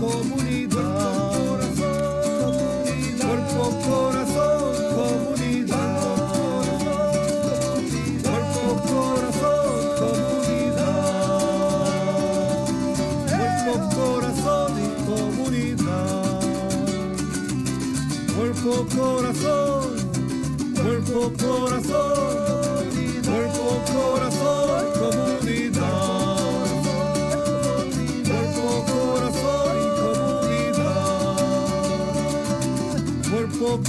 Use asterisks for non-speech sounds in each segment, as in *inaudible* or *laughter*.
comunidad.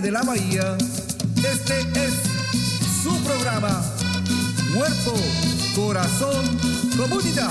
de la bahía, este es su programa. Cuerpo, corazón, comunidad.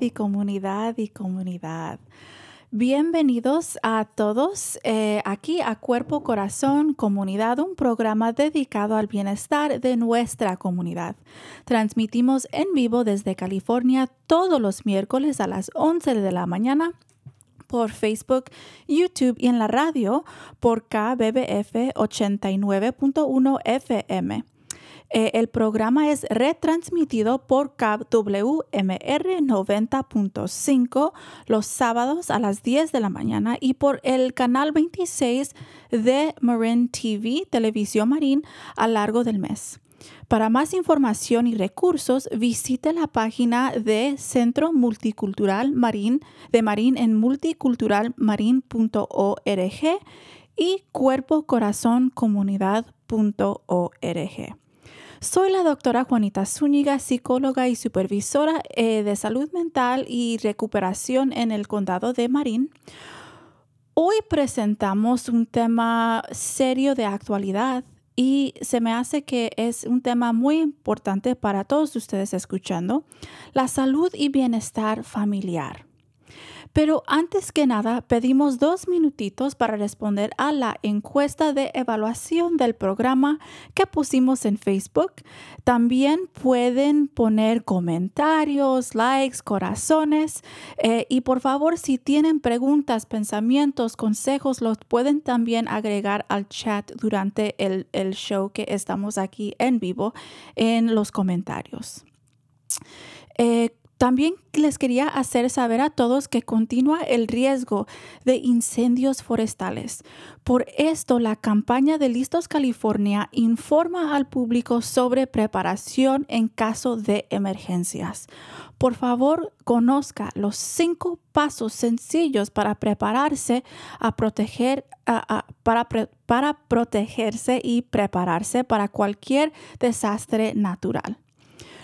Y comunidad, y comunidad. Bienvenidos a todos eh, aquí a Cuerpo Corazón Comunidad, un programa dedicado al bienestar de nuestra comunidad. Transmitimos en vivo desde California todos los miércoles a las 11 de la mañana por Facebook, YouTube y en la radio por KBBF 89.1 FM. Eh, el programa es retransmitido por CAB WMR 90.5 los sábados a las 10 de la mañana y por el canal 26 de Marin TV, Televisión Marín, a largo del mes. Para más información y recursos, visite la página de Centro Multicultural Marín de Marín en multiculturalmarin.org y cuerpocorazoncomunidad.org. Soy la doctora Juanita Zúñiga, psicóloga y supervisora eh, de salud mental y recuperación en el condado de Marín. Hoy presentamos un tema serio de actualidad y se me hace que es un tema muy importante para todos ustedes escuchando, la salud y bienestar familiar. Pero antes que nada, pedimos dos minutitos para responder a la encuesta de evaluación del programa que pusimos en Facebook. También pueden poner comentarios, likes, corazones. eh, y por favor, si tienen preguntas, pensamientos, consejos, los pueden también agregar al chat durante el, el show que estamos aquí en vivo en los comentarios. Eh, también les quería hacer saber a todos que continúa el riesgo de incendios forestales. Por esto, la campaña de Listos California informa al público sobre preparación en caso de emergencias. Por favor, conozca los cinco pasos sencillos para prepararse a proteger, para, para protegerse y prepararse para cualquier desastre natural.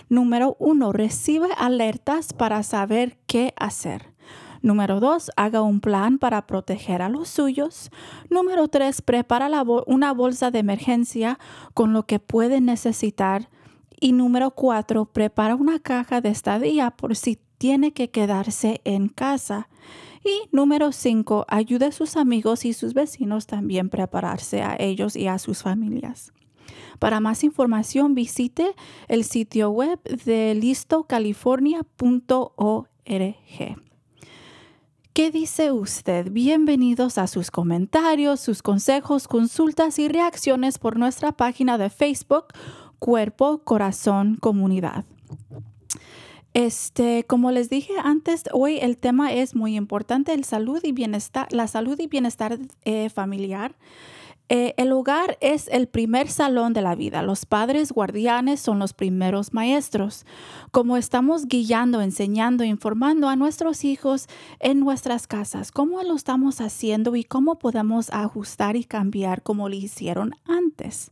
Número uno, recibe alertas para saber qué hacer. Número dos, haga un plan para proteger a los suyos. Número tres, prepara una bolsa de emergencia con lo que puede necesitar. Y número cuatro, prepara una caja de estadía por si tiene que quedarse en casa. Y número cinco, ayude a sus amigos y sus vecinos también prepararse a ellos y a sus familias. Para más información visite el sitio web de listocalifornia.org. ¿Qué dice usted? Bienvenidos a sus comentarios, sus consejos, consultas y reacciones por nuestra página de Facebook Cuerpo, Corazón, Comunidad. Este, como les dije antes, hoy el tema es muy importante, el salud y bienestar, la salud y bienestar eh, familiar. Eh, el hogar es el primer salón de la vida. Los padres guardianes son los primeros maestros. Como estamos guiando, enseñando, informando a nuestros hijos en nuestras casas, cómo lo estamos haciendo y cómo podemos ajustar y cambiar como lo hicieron antes.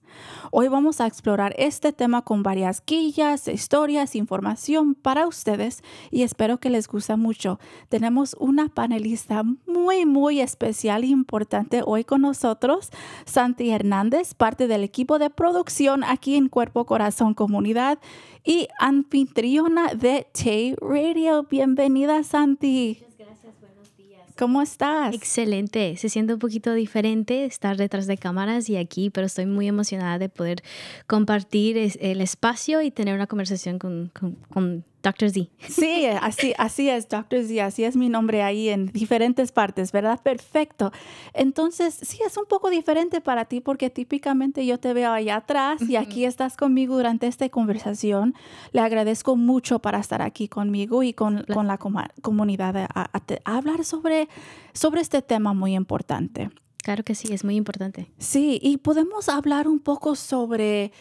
Hoy vamos a explorar este tema con varias guías, historias, información para ustedes y espero que les guste mucho. Tenemos una panelista muy, muy especial e importante hoy con nosotros. Santi Hernández, parte del equipo de producción aquí en Cuerpo Corazón Comunidad y anfitriona de Tay Radio. Bienvenida, Santi. Muchas gracias, buenos días. ¿Cómo estás? Excelente, se siente un poquito diferente estar detrás de cámaras y aquí, pero estoy muy emocionada de poder compartir el espacio y tener una conversación con, con, con Dr. Z. Sí, así, así es, Dr. Z, así es mi nombre ahí en diferentes partes, ¿verdad? Perfecto. Entonces, sí, es un poco diferente para ti porque típicamente yo te veo allá atrás y aquí estás conmigo durante esta conversación. Le agradezco mucho para estar aquí conmigo y con, con la comunidad a, a, a hablar sobre, sobre este tema muy importante. Claro que sí, es muy importante. Sí, y podemos hablar un poco sobre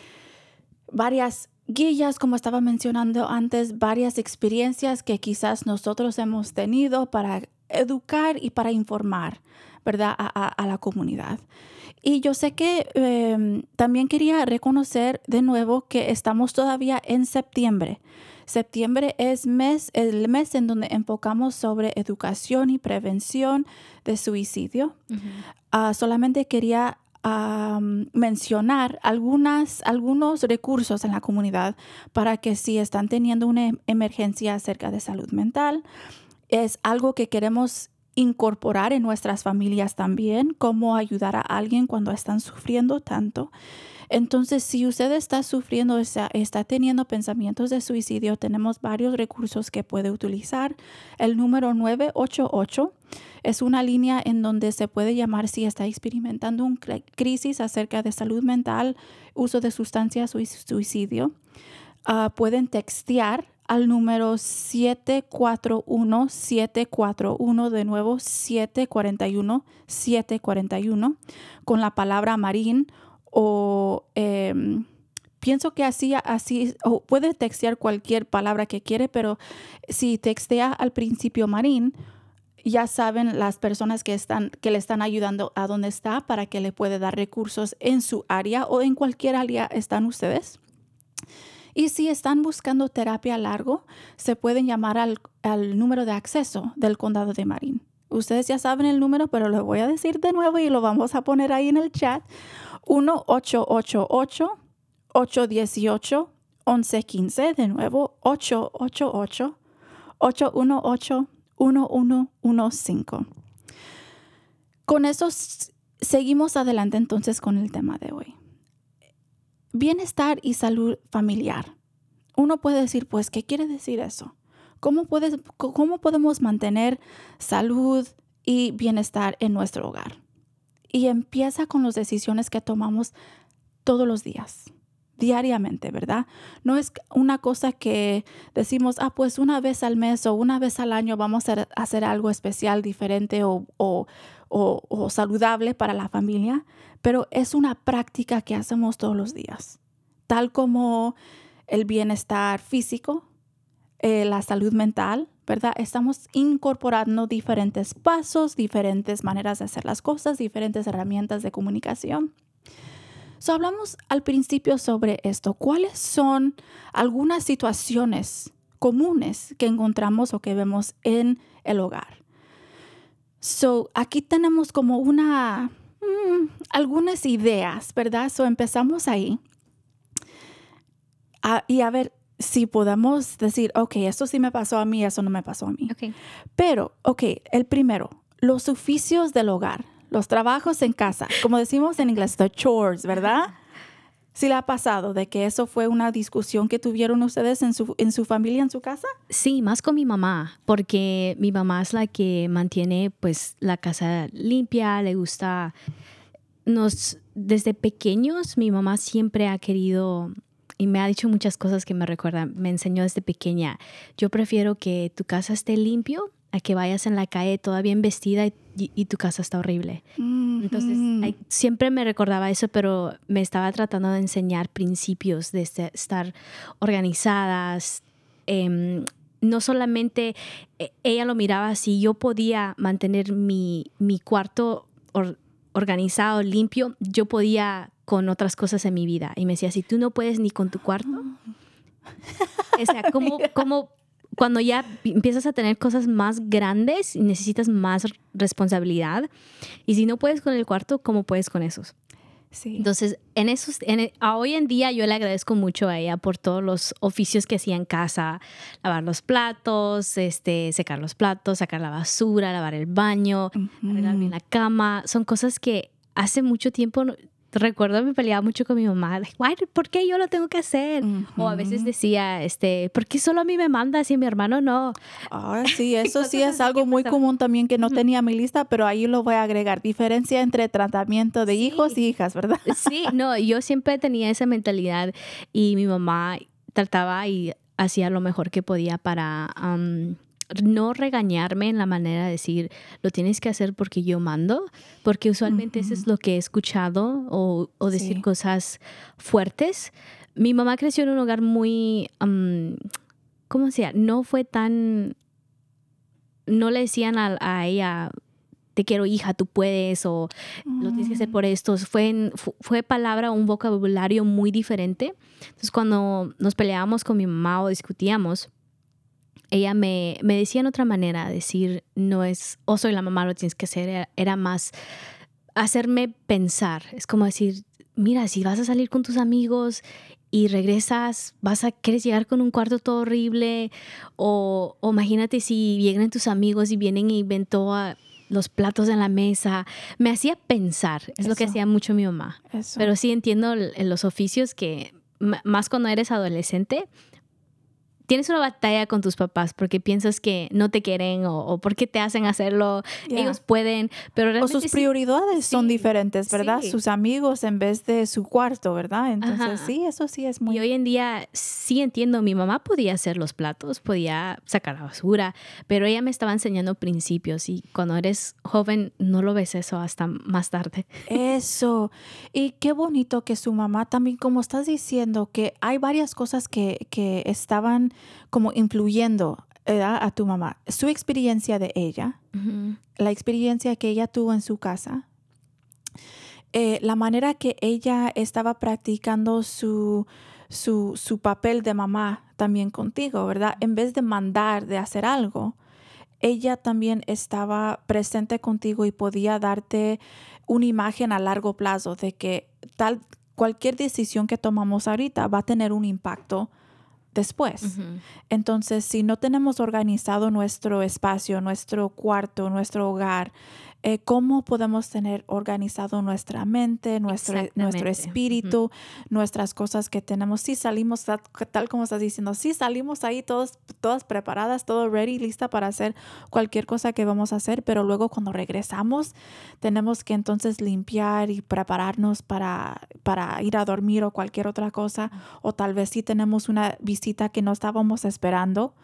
varias guías, como estaba mencionando antes, varias experiencias que quizás nosotros hemos tenido para educar y para informar, ¿verdad?, a, a, a la comunidad. Y yo sé que eh, también quería reconocer de nuevo que estamos todavía en septiembre. Septiembre es mes, el mes en donde enfocamos sobre educación y prevención de suicidio. Uh -huh. uh, solamente quería a mencionar algunas, algunos recursos en la comunidad para que si están teniendo una emergencia acerca de salud mental, es algo que queremos incorporar en nuestras familias también, cómo ayudar a alguien cuando están sufriendo tanto. Entonces, si usted está sufriendo, está, está, teniendo pensamientos de suicidio, tenemos varios recursos que puede utilizar. El número 988 es una línea en donde se puede llamar si está experimentando una crisis acerca de salud mental, uso de sustancias o suicidio. Uh, pueden textear al número 741-741, de nuevo 741-741, con la palabra marín o eh, pienso que así, así o puede textear cualquier palabra que quiere, pero si textea al principio Marín, ya saben las personas que, están, que le están ayudando a dónde está para que le puede dar recursos en su área o en cualquier área están ustedes. Y si están buscando terapia largo, se pueden llamar al, al número de acceso del condado de Marín. Ustedes ya saben el número, pero lo voy a decir de nuevo y lo vamos a poner ahí en el chat. 1-888-818-1115. De nuevo, 888-818-1115. Con eso seguimos adelante entonces con el tema de hoy. Bienestar y salud familiar. Uno puede decir, pues, ¿qué quiere decir eso? ¿Cómo, puedes, ¿Cómo podemos mantener salud y bienestar en nuestro hogar? Y empieza con las decisiones que tomamos todos los días, diariamente, ¿verdad? No es una cosa que decimos, ah, pues una vez al mes o una vez al año vamos a hacer algo especial, diferente o, o, o, o saludable para la familia, pero es una práctica que hacemos todos los días, tal como el bienestar físico, eh, la salud mental, ¿verdad? Estamos incorporando diferentes pasos, diferentes maneras de hacer las cosas, diferentes herramientas de comunicación. So, hablamos al principio sobre esto. ¿Cuáles son algunas situaciones comunes que encontramos o que vemos en el hogar? So, aquí tenemos como una, mmm, algunas ideas, ¿verdad? So, empezamos ahí. Ah, y a ver, si podemos decir, ok, esto sí me pasó a mí, eso no me pasó a mí. Okay. Pero, ok, el primero, los oficios del hogar, los trabajos en casa, como decimos en inglés, the chores, ¿verdad? ¿Sí le ha pasado de que eso fue una discusión que tuvieron ustedes en su, en su familia, en su casa? Sí, más con mi mamá, porque mi mamá es la que mantiene pues la casa limpia, le gusta... Nos, desde pequeños, mi mamá siempre ha querido y me ha dicho muchas cosas que me recuerdan. Me enseñó desde pequeña, yo prefiero que tu casa esté limpio a que vayas en la calle toda bien vestida y, y tu casa está horrible. Entonces, siempre me recordaba eso, pero me estaba tratando de enseñar principios de este- estar organizadas. em, no solamente eh, ella lo miraba así, yo podía mantener mi, mi cuarto or- organizado, limpio, yo podía con otras cosas en mi vida. Y me decía, si tú no puedes ni con tu cuarto, o sea, como, *laughs* como cuando ya empiezas a tener cosas más grandes y necesitas más responsabilidad, y si no puedes con el cuarto, ¿cómo puedes con esos? Sí. Entonces, en esos, en e- a hoy en día yo le agradezco mucho a ella por todos los oficios que hacía en casa, lavar los platos, este, secar los platos, sacar la basura, lavar el baño, arreglar bien la cama. Son cosas que hace mucho tiempo recuerdo me peleaba mucho con mi mamá, "Why, ¿por qué yo lo tengo que hacer? O a veces decía, este, ¿por qué solo a mí me mandas y a mi hermano no? Sí, *laughs* eso sí es algo muy común también que no tenía en mi lista, pero ahí lo voy a agregar. Diferencia entre tratamiento de Sí. hijos y hijas, ¿verdad? Sí, no, yo siempre tenía esa mentalidad y mi mamá trataba y hacía lo mejor que podía para am, no regañarme en la manera de decir, lo tienes que hacer porque yo mando, porque usualmente eso es lo que he escuchado o, o decir Sí. cosas fuertes. Mi mamá creció en un hogar muy, am, ¿cómo se llama? No fue tan, no le decían a, a ella, te quiero hija, tú puedes, o lo tienes que hacer por esto. Fue, en- fue palabra, un vocabulario muy diferente. Entonces, cuando nos peleábamos con mi mamá o discutíamos, ella me, me decía en otra manera, decir, no es, o soy la mamá, lo tienes que hacer, era, era más hacerme pensar. Es como decir, mira, si vas a salir con tus amigos y regresas, vas a, quieres llegar con un cuarto todo horrible, o, o imagínate si vienen tus amigos y vienen y ven todos los platos en la mesa. Me hacía pensar, es lo que hacía mucho mi mamá. Eso. Pero sí entiendo los oficios que, más cuando eres adolescente, tienes una batalla con tus papás porque piensas que no te quieren o, o porque te hacen hacerlo. Ellos pueden, pero o sus sí- prioridades son diferentes, ¿verdad? sí. Sus amigos en vez de su cuarto, ¿verdad? Entonces, Ajá. sí, eso sí es muy... Y hoy en día sí entiendo, mi mamá podía hacer los platos, podía sacar la basura, pero ella me estaba enseñando principios y cuando eres joven no lo ves eso hasta más tarde. Eso. Y qué bonito que su mamá también, como estás diciendo, que hay varias cosas que, que estaban como influyendo ¿verdad? a tu mamá. Su experiencia de ella, la experiencia que ella tuvo en su casa, eh, la manera que ella estaba practicando su, su, su papel de mamá también contigo, ¿verdad? En vez de mandar, de hacer algo, ella también estaba presente contigo y podía darte una imagen a largo plazo de que tal cualquier decisión que tomamos ahorita va a tener un impacto después. Entonces, si no tenemos organizado nuestro espacio, nuestro cuarto, nuestro hogar, eh, ¿cómo podemos tener organizado nuestra mente, nuestro, nuestro espíritu, nuestras cosas que tenemos? Si salimos, tal, tal como estás diciendo, si salimos ahí todos, todas preparadas, todo ready, lista para hacer cualquier cosa que vamos a hacer, pero luego cuando regresamos tenemos que entonces limpiar y prepararnos para, para ir a dormir o cualquier otra cosa, o tal vez si tenemos una visita que no estábamos esperando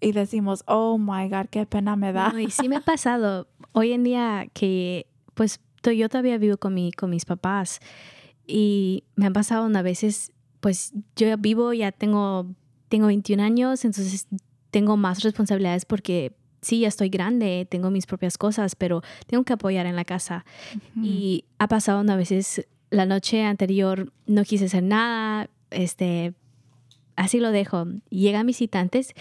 y decimos, oh my God, qué pena me da. No, y sí me ha pasado hoy en día que, pues, yo todavía vivo con, mi, con mis papás y me han pasado a veces, pues, yo vivo, ya tengo, tengo 21 años, entonces tengo más responsabilidades porque sí, ya estoy grande, tengo mis propias cosas, pero tengo que apoyar en la casa. Y ha pasado a veces la noche anterior no quise hacer nada, este, así lo dejo. Llegan visitantes,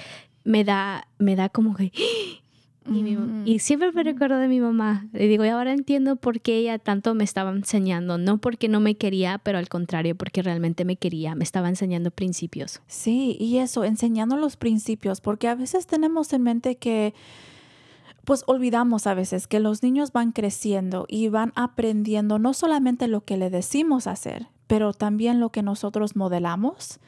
me da, me da como que... *gasps* Y, mi y siempre me recuerdo de mi mamá. Le digo, y ahora entiendo por qué ella tanto me estaba enseñando. No porque no me quería, pero al contrario, porque realmente me quería. Me estaba enseñando principios. Sí, y eso, enseñando los principios, porque a veces tenemos en mente que, pues olvidamos a veces que los niños van creciendo y van aprendiendo no solamente lo que le decimos hacer, pero también lo que nosotros modelamos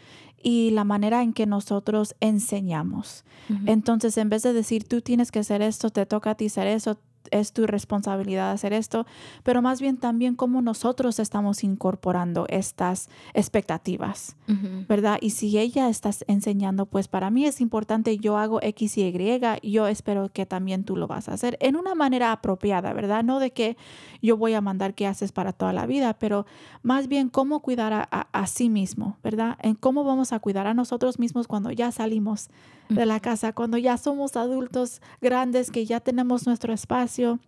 y la manera en que nosotros enseñamos. Entonces, en vez de decir, tú tienes que hacer esto, te toca a ti hacer eso, es tu responsabilidad hacer esto, pero más bien también cómo nosotros estamos incorporando estas expectativas, ¿verdad? Y si ella está enseñando, pues para mí es importante, yo hago X y Y, yo espero que también tú lo vas a hacer en una manera apropiada, ¿verdad? No de que yo voy a mandar qué haces para toda la vida, pero más bien cómo cuidar a, a sí mismo, ¿verdad? En cómo vamos a cuidar a nosotros mismos cuando ya salimos de la casa, cuando ya somos adultos grandes, que ya tenemos nuestro espacio.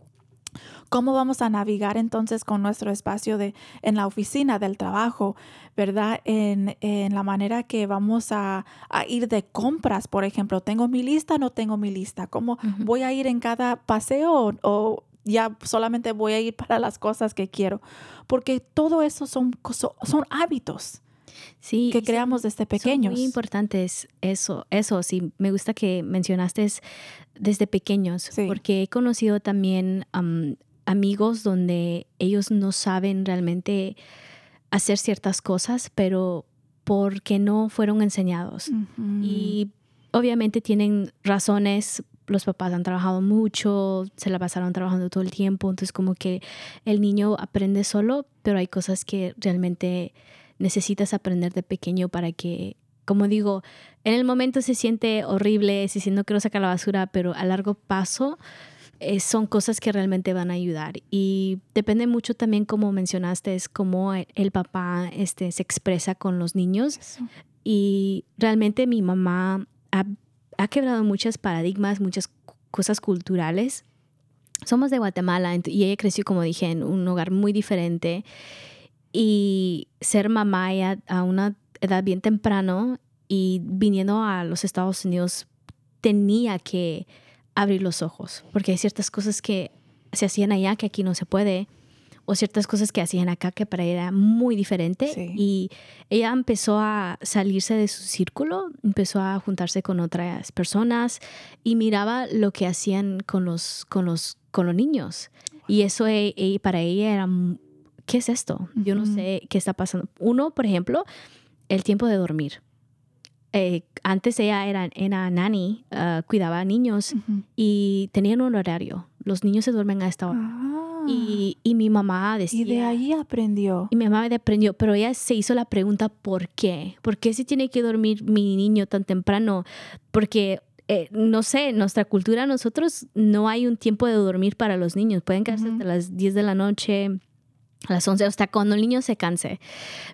¿Cómo vamos a navegar entonces con nuestro espacio de, en la oficina del trabajo, verdad? En, en la manera que vamos a, a, ir de compras, por ejemplo, ¿tengo mi lista no tengo mi lista? ¿Cómo voy a ir en cada paseo o ya solamente voy a ir para las cosas que quiero? Porque todo eso son, son hábitos sí, que creamos desde pequeños. Son muy importantes eso, eso, sí, me gusta que mencionaste desde pequeños, Sí. porque he conocido también am, amigos donde ellos no saben realmente hacer ciertas cosas, pero porque no fueron enseñados. Ujú. Y obviamente tienen razones, los papás han trabajado mucho, se la pasaron trabajando todo el tiempo, entonces como que el niño aprende solo, pero hay cosas que realmente necesitas aprender de pequeño para que, como digo, en el momento se siente horrible, se siente no quiero sacar la basura, pero a largo paso eh, son cosas que realmente van a ayudar. Y depende mucho también, como mencionaste, es cómo el, el papá este, se expresa con los niños. Eso. Y realmente mi mamá ha, ha quebrado muchos paradigmas, muchas cosas culturales. Somos de Guatemala y ella creció, como dije, en un hogar muy diferente. Y ser mamá a una edad bien temprano y viniendo a los Estados Unidos tenía que abrir los ojos, porque hay ciertas cosas que se hacían allá que aquí no se puede, o ciertas cosas que hacían acá que para ella era muy diferente. Sí. Y ella empezó a salirse de su círculo, empezó a juntarse con otras personas y miraba lo que hacían con los, con los, con los niños. Y eso e- e- para ella era, ¿qué es esto? Yo no sé qué está pasando. Uno, por ejemplo, el tiempo de dormir. Eh, antes ella era, era nanny, ah, cuidaba a niños y tenían un horario. Los niños se duermen a esta hora. Ah. Y, y mi mamá decía... Y de ahí aprendió. Y mi mamá me aprendió, pero ella se hizo la pregunta ¿por qué? ¿Por qué se tiene que dormir mi niño tan temprano? Porque, eh, no sé, en nuestra cultura nosotros no hay un tiempo de dormir para los niños. Pueden quedarse hasta las 10 de la noche, a las 11, hasta cuando el niño se canse.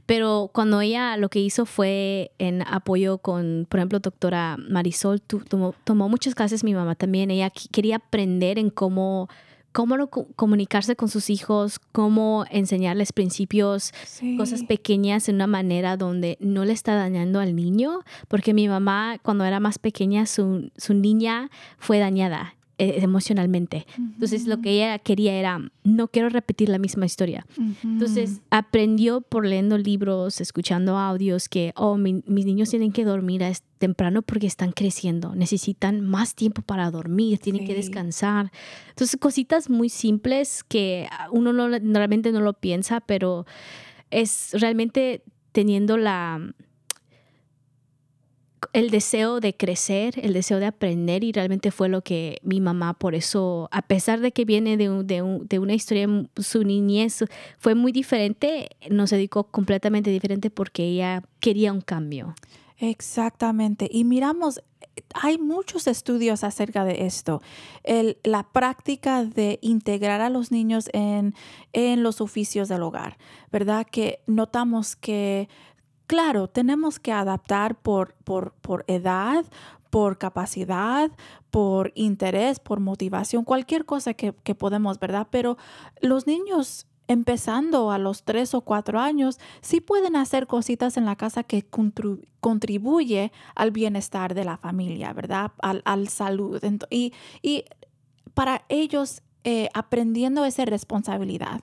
Pero cuando ella lo que hizo fue en apoyo con, por ejemplo, doctora Marisol, tu- tomó, tomó muchas clases, mi mamá también, ella qu- quería aprender en cómo cómo comunicarse con sus hijos, cómo enseñarles principios, Sí. cosas pequeñas en una manera donde no le está dañando al niño, porque mi mamá cuando era más pequeña, su, su niña fue dañada eh, emocionalmente. Entonces lo que ella quería era, no quiero repetir la misma historia. Ujú. Entonces aprendió por leyendo libros, escuchando audios que, oh, mi- mis niños tienen que dormir a temprano porque están creciendo, necesitan más tiempo para dormir, tienen que Sí. descansar. Entonces cositas muy simples que uno no, realmente no lo piensa, pero es realmente teniendo la el deseo de crecer, el deseo de aprender y realmente fue lo que mi mamá, por eso, a pesar de que viene de, un- de, un- de una historia, su niñez fue muy diferente, nos dedicó completamente diferente porque ella quería un cambio. Exactamente. Y miramos, hay muchos estudios acerca de esto. El- la práctica de integrar a los niños en, en los oficios del hogar, ¿verdad? Que notamos que, claro, tenemos que adaptar por, por, por edad, por capacidad, por interés, por motivación, cualquier cosa que, que podemos, ¿verdad? Pero los niños empezando a los tres o cuatro años, sí pueden hacer cositas en la casa que contribuye al bienestar de la familia, ¿verdad? Al, al salud. Y, y para ellos, eh, aprendiendo esa responsabilidad,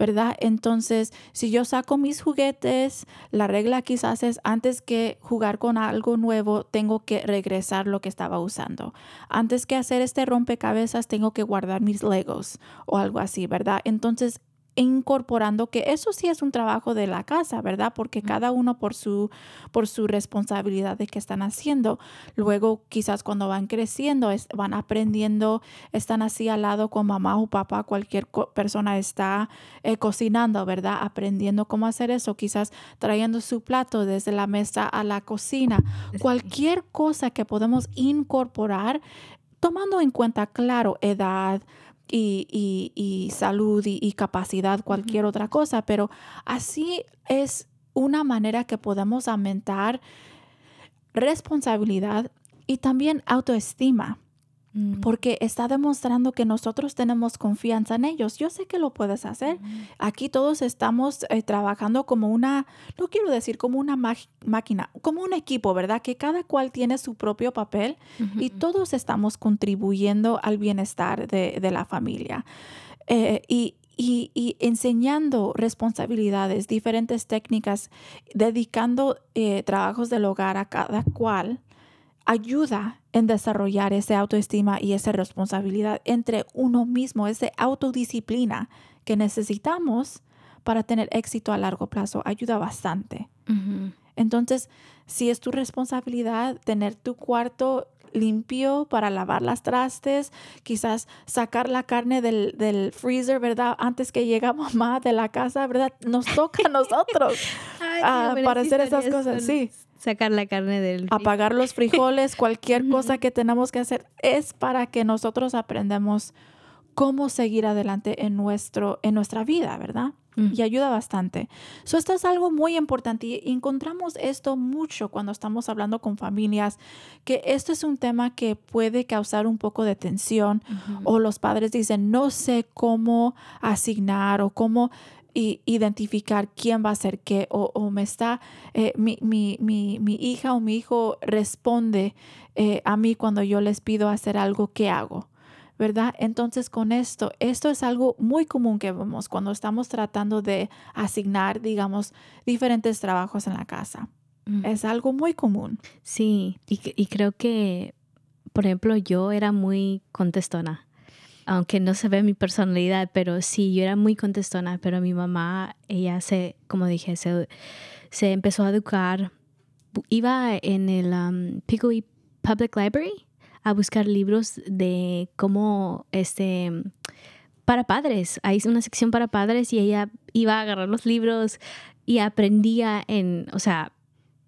¿verdad? Entonces, si yo saco mis juguetes, la regla quizás es antes que jugar con algo nuevo, tengo que regresar lo que estaba usando. Antes que hacer este rompecabezas, tengo que guardar mis legos o algo así, ¿verdad? Entonces, incorporando que eso sí es un trabajo de la casa, ¿verdad? Porque cada uno por su, por su responsabilidad de que están haciendo. Luego, quizás cuando van creciendo, van aprendiendo, están así al lado con mamá o papá, cualquier persona está eh, cocinando, ¿verdad? Aprendiendo cómo hacer eso, quizás trayendo su plato desde la mesa a la cocina. Cualquier cosa que podemos incorporar, tomando en cuenta, claro, edad, y, salud y, capacidad, cualquier otra cosa, pero así es una manera que podemos aumentar responsabilidad y también autoestima. Mm. porque está demostrando que nosotros tenemos confianza en ellos. Yo sé que lo puedes hacer. Mm. Aquí todos estamos eh, trabajando como una, no quiero decir como una máquina, como un equipo, ¿verdad? Que cada cual tiene su propio papel y todos estamos contribuyendo al bienestar de, la familia. Eh, y, enseñando responsabilidades, diferentes técnicas, dedicando eh, trabajos del hogar a cada cual, ayuda en desarrollar esa autoestima y esa responsabilidad entre uno mismo, esa autodisciplina que necesitamos para tener éxito a largo plazo. Ayuda bastante. Entonces, si es tu responsabilidad tener tu cuarto limpio para lavar las trastes, quizás sacar la carne del, freezer, ¿verdad? Antes que llega *laughs* mamá de la casa, ¿verdad? Nos toca a *laughs* nosotros ah, para hacer esas cosas, sí sacar la carne del... Apagar los frijoles, cualquier *laughs* cosa que tenemos que hacer es para que nosotros aprendamos cómo seguir adelante en, nuestro, en nuestra vida, ¿verdad? Y ayuda bastante. So, esto es algo muy importante y encontramos esto mucho cuando estamos hablando con familias, que esto es un tema que puede causar un poco de tensión o los padres dicen, no sé cómo asignar o cómo y identificar quién va a hacer qué o, me está, eh, mi, mi, mi, mi, hija o mi hijo responde eh, a mí cuando yo les pido hacer algo, ¿qué hago? ¿Verdad? Entonces con esto, esto es algo muy común que vemos cuando estamos tratando de asignar, digamos, diferentes trabajos en la casa. Mm. Es algo muy común. Sí, y, y creo que, por ejemplo, yo era muy contestona aunque no se ve mi personalidad, pero sí, yo era muy contestona, pero mi mamá, ella se, como dije, se, se empezó a educar. Iba en el um, Public Library a buscar libros de cómo, este, para padres. Hay una sección para padres y ella iba a agarrar los libros y aprendía en, o sea,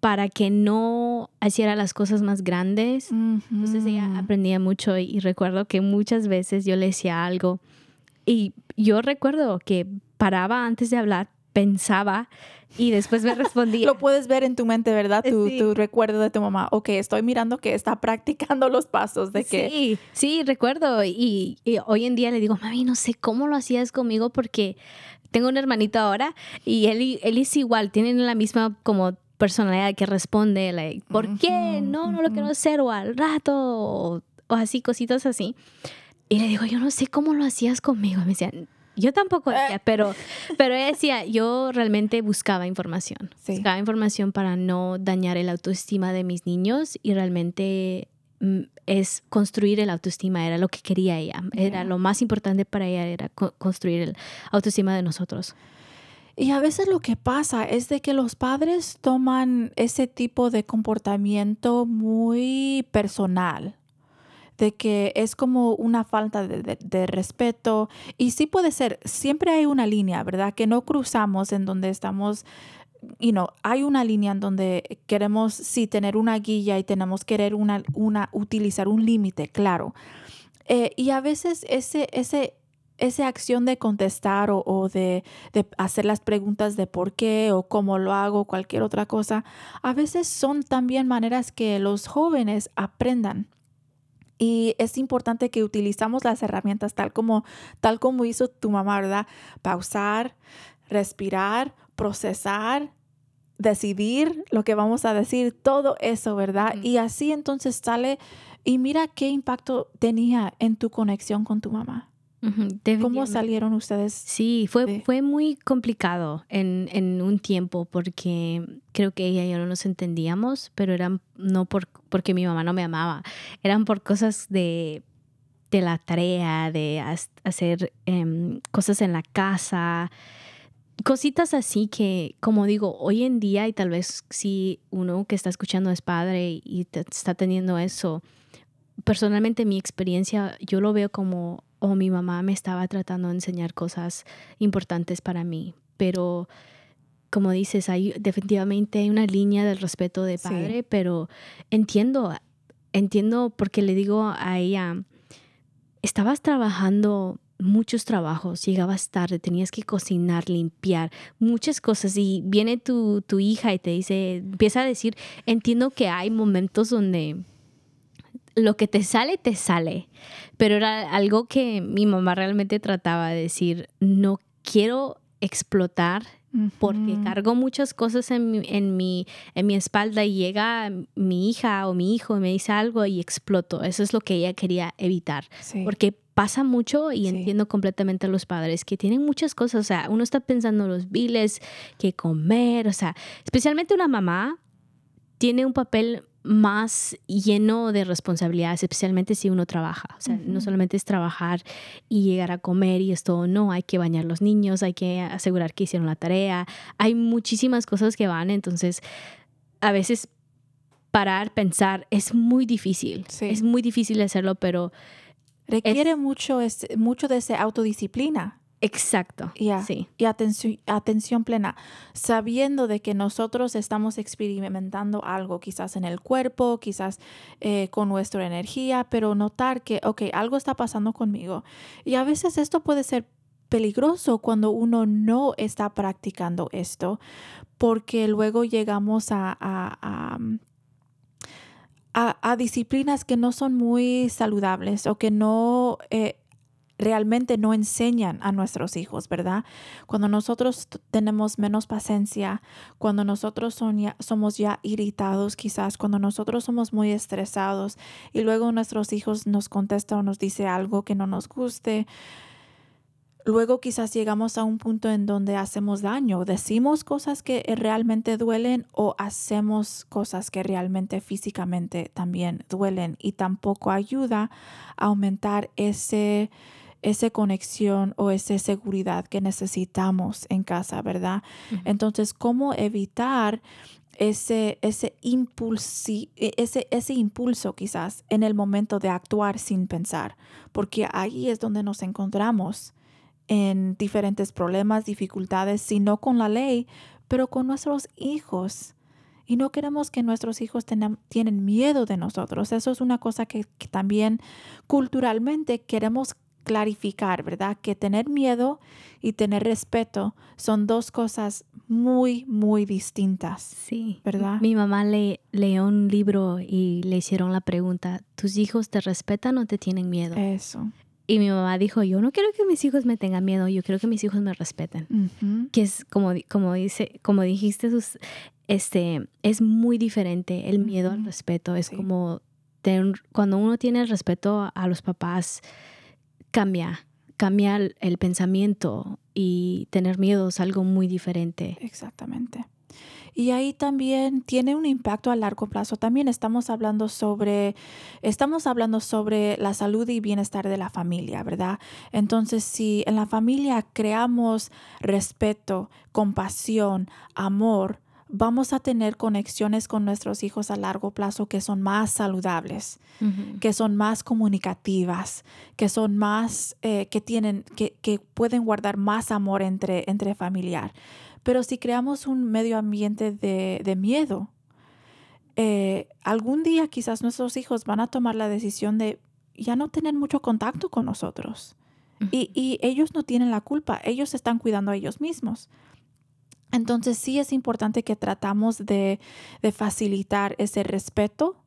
para que no hiciera las cosas más grandes. Entonces ella aprendía mucho y, recuerdo que muchas veces yo le decía algo y yo recuerdo que paraba antes de hablar, pensaba y después me *laughs* respondía. Lo puedes ver en tu mente, ¿verdad? Tu, recuerdo de tu mamá. Ok, estoy mirando que está *laughs* practicando los pasos de que... Sí, sí, recuerdo. Y, hoy en día le digo, mami, no sé cómo lo hacías conmigo porque tengo un hermanito ahora y él, él es igual, tienen la misma como personalidad que responde, like, ¿por qué? No, no lo quiero hacer, o al rato, o, así, cositas así. Y le digo, yo no sé cómo lo hacías conmigo. Me decía, yo tampoco hacía, pero, pero ella decía, yo realmente buscaba información. Buscaba información para no dañar el autoestima de mis niños y realmente mm, es construir el autoestima, era lo que quería ella. Era lo más importante para ella, era construir el autoestima de nosotros. Y a veces lo que pasa es de que los padres toman ese tipo de comportamiento muy personal, de que es como una falta de, respeto. Y sí puede ser, siempre hay una línea, ¿verdad? Que no cruzamos en donde estamos, y no, hay una línea en donde queremos sí tener una guía y tenemos querer una, una utilizar un límite, claro. Eh, y a veces ese, ese, esa acción de contestar o, de, hacer las preguntas de por qué o cómo lo hago, cualquier otra cosa, a veces son también maneras que los jóvenes aprendan. Y es importante que utilizamos las herramientas tal como, tal como hizo tu mamá, ¿verdad? Pausar, respirar, procesar, decidir lo que vamos a decir, todo eso, ¿verdad? Y así entonces sale y mira qué impacto tenía en tu conexión con tu mamá. ¿Cómo salieron ustedes? Sí, fue, fue muy complicado en, en, un tiempo porque creo que ella y yo no nos entendíamos, pero eran no por, porque mi mamá no me amaba, eran por cosas de de la tarea, de hacer em, cosas en la casa, cositas así que, como digo, hoy en día y tal vez si uno que está escuchando es padre y te- está teniendo eso, personalmente mi experiencia yo lo veo como, oh, mi mamá me estaba tratando de enseñar cosas importantes para mí, pero como dices, hay definitivamente hay una línea del respeto de Sí. padre, pero entiendo, entiendo porque le digo a ella, estabas trabajando muchos trabajos, llegabas tarde, tenías que cocinar, limpiar, muchas cosas y viene tu, tu hija y te dice, empieza a decir, entiendo que hay momentos donde lo que te sale, te sale, pero era algo que mi mamá realmente trataba de decir, no quiero explotar porque cargo muchas cosas en mi, en, mi, en mi espalda y llega mi hija o mi hijo y me dice algo y exploto. Eso es lo que ella quería evitar. Sí. Porque pasa mucho y Sí. entiendo completamente a los padres que tienen muchas cosas. O sea, uno está pensando en los biles, que comer, o sea, especialmente una mamá tiene un papel más lleno de responsabilidades, especialmente si uno trabaja. O sea, no solamente es trabajar y llegar a comer y esto, no, hay que bañar los niños, hay que asegurar que hicieron la tarea. Hay muchísimas cosas que van, entonces a veces parar, pensar, es muy difícil. Sí. Es muy difícil hacerlo, pero Requiere es- mucho, es, mucho de esa autodisciplina exacto. Sí. y atención, atención plena, sabiendo de que nosotros estamos experimentando algo, quizás en el cuerpo, quizás eh, con nuestra energía, pero notar que, ok, algo está pasando conmigo. Y a veces esto puede ser peligroso cuando uno no está practicando esto, porque luego llegamos a, a- a, mm, a- a disciplinas que no son muy saludables o que no... eh, realmente no enseñan a nuestros hijos, ¿verdad? Cuando nosotros tenemos menos paciencia, cuando nosotros somos ya irritados quizás, cuando nosotros somos muy estresados y luego nuestros hijos nos contestan o nos dice algo que no nos guste, luego quizás llegamos a un punto en donde hacemos daño, decimos cosas que eh, realmente duelen o hacemos cosas que realmente físicamente también duelen y tampoco ayuda a aumentar ese esa conexión o esa seguridad que necesitamos en casa, ¿verdad? Entonces, ¿cómo evitar ese, ese, impulsi- e- ese, ese impulso quizás en el momento de actuar sin pensar? Porque ahí es donde nos encontramos en diferentes problemas, dificultades, si no con la ley, pero con nuestros hijos. Y no queremos que nuestros hijos tengan, tienen miedo de nosotros. Eso es una cosa que, que también culturalmente queremos clarificar, ¿verdad? Que tener miedo y tener respeto son dos cosas muy, muy distintas. Sí. ¿Verdad? Mi mamá le leyó un libro y le hicieron la pregunta, ¿tus hijos te respetan o te tienen miedo? Eso. Y mi mamá dijo, yo no quiero que mis hijos me tengan miedo, yo quiero que mis hijos me respeten. Que es como, como, dice, como dijiste, sus- este, es muy diferente el miedo al respeto. Es Sí. como ten- cuando uno tiene el respeto a los papás, cambia, cambia el, el pensamiento y tener miedo es algo muy diferente. Exactamente. Y ahí también tiene un impacto a largo plazo. También estamos hablando sobre, estamos hablando sobre la salud y bienestar de la familia, ¿verdad? Entonces, si en la familia creamos respeto, compasión, amor, vamos a tener conexiones con nuestros hijos a largo plazo que son más saludables que son más comunicativas, que son más, eh, que tienen, que, que pueden guardar más amor entre, entre familiar. Pero si creamos un medio ambiente de, de miedo, eh, algún día quizás nuestros hijos van a tomar la decisión de ya no tener mucho contacto con nosotros. Y, y ellos no tienen la culpa, ellos están cuidando a ellos mismos. Entonces sí es importante que tratamos de, de facilitar ese respeto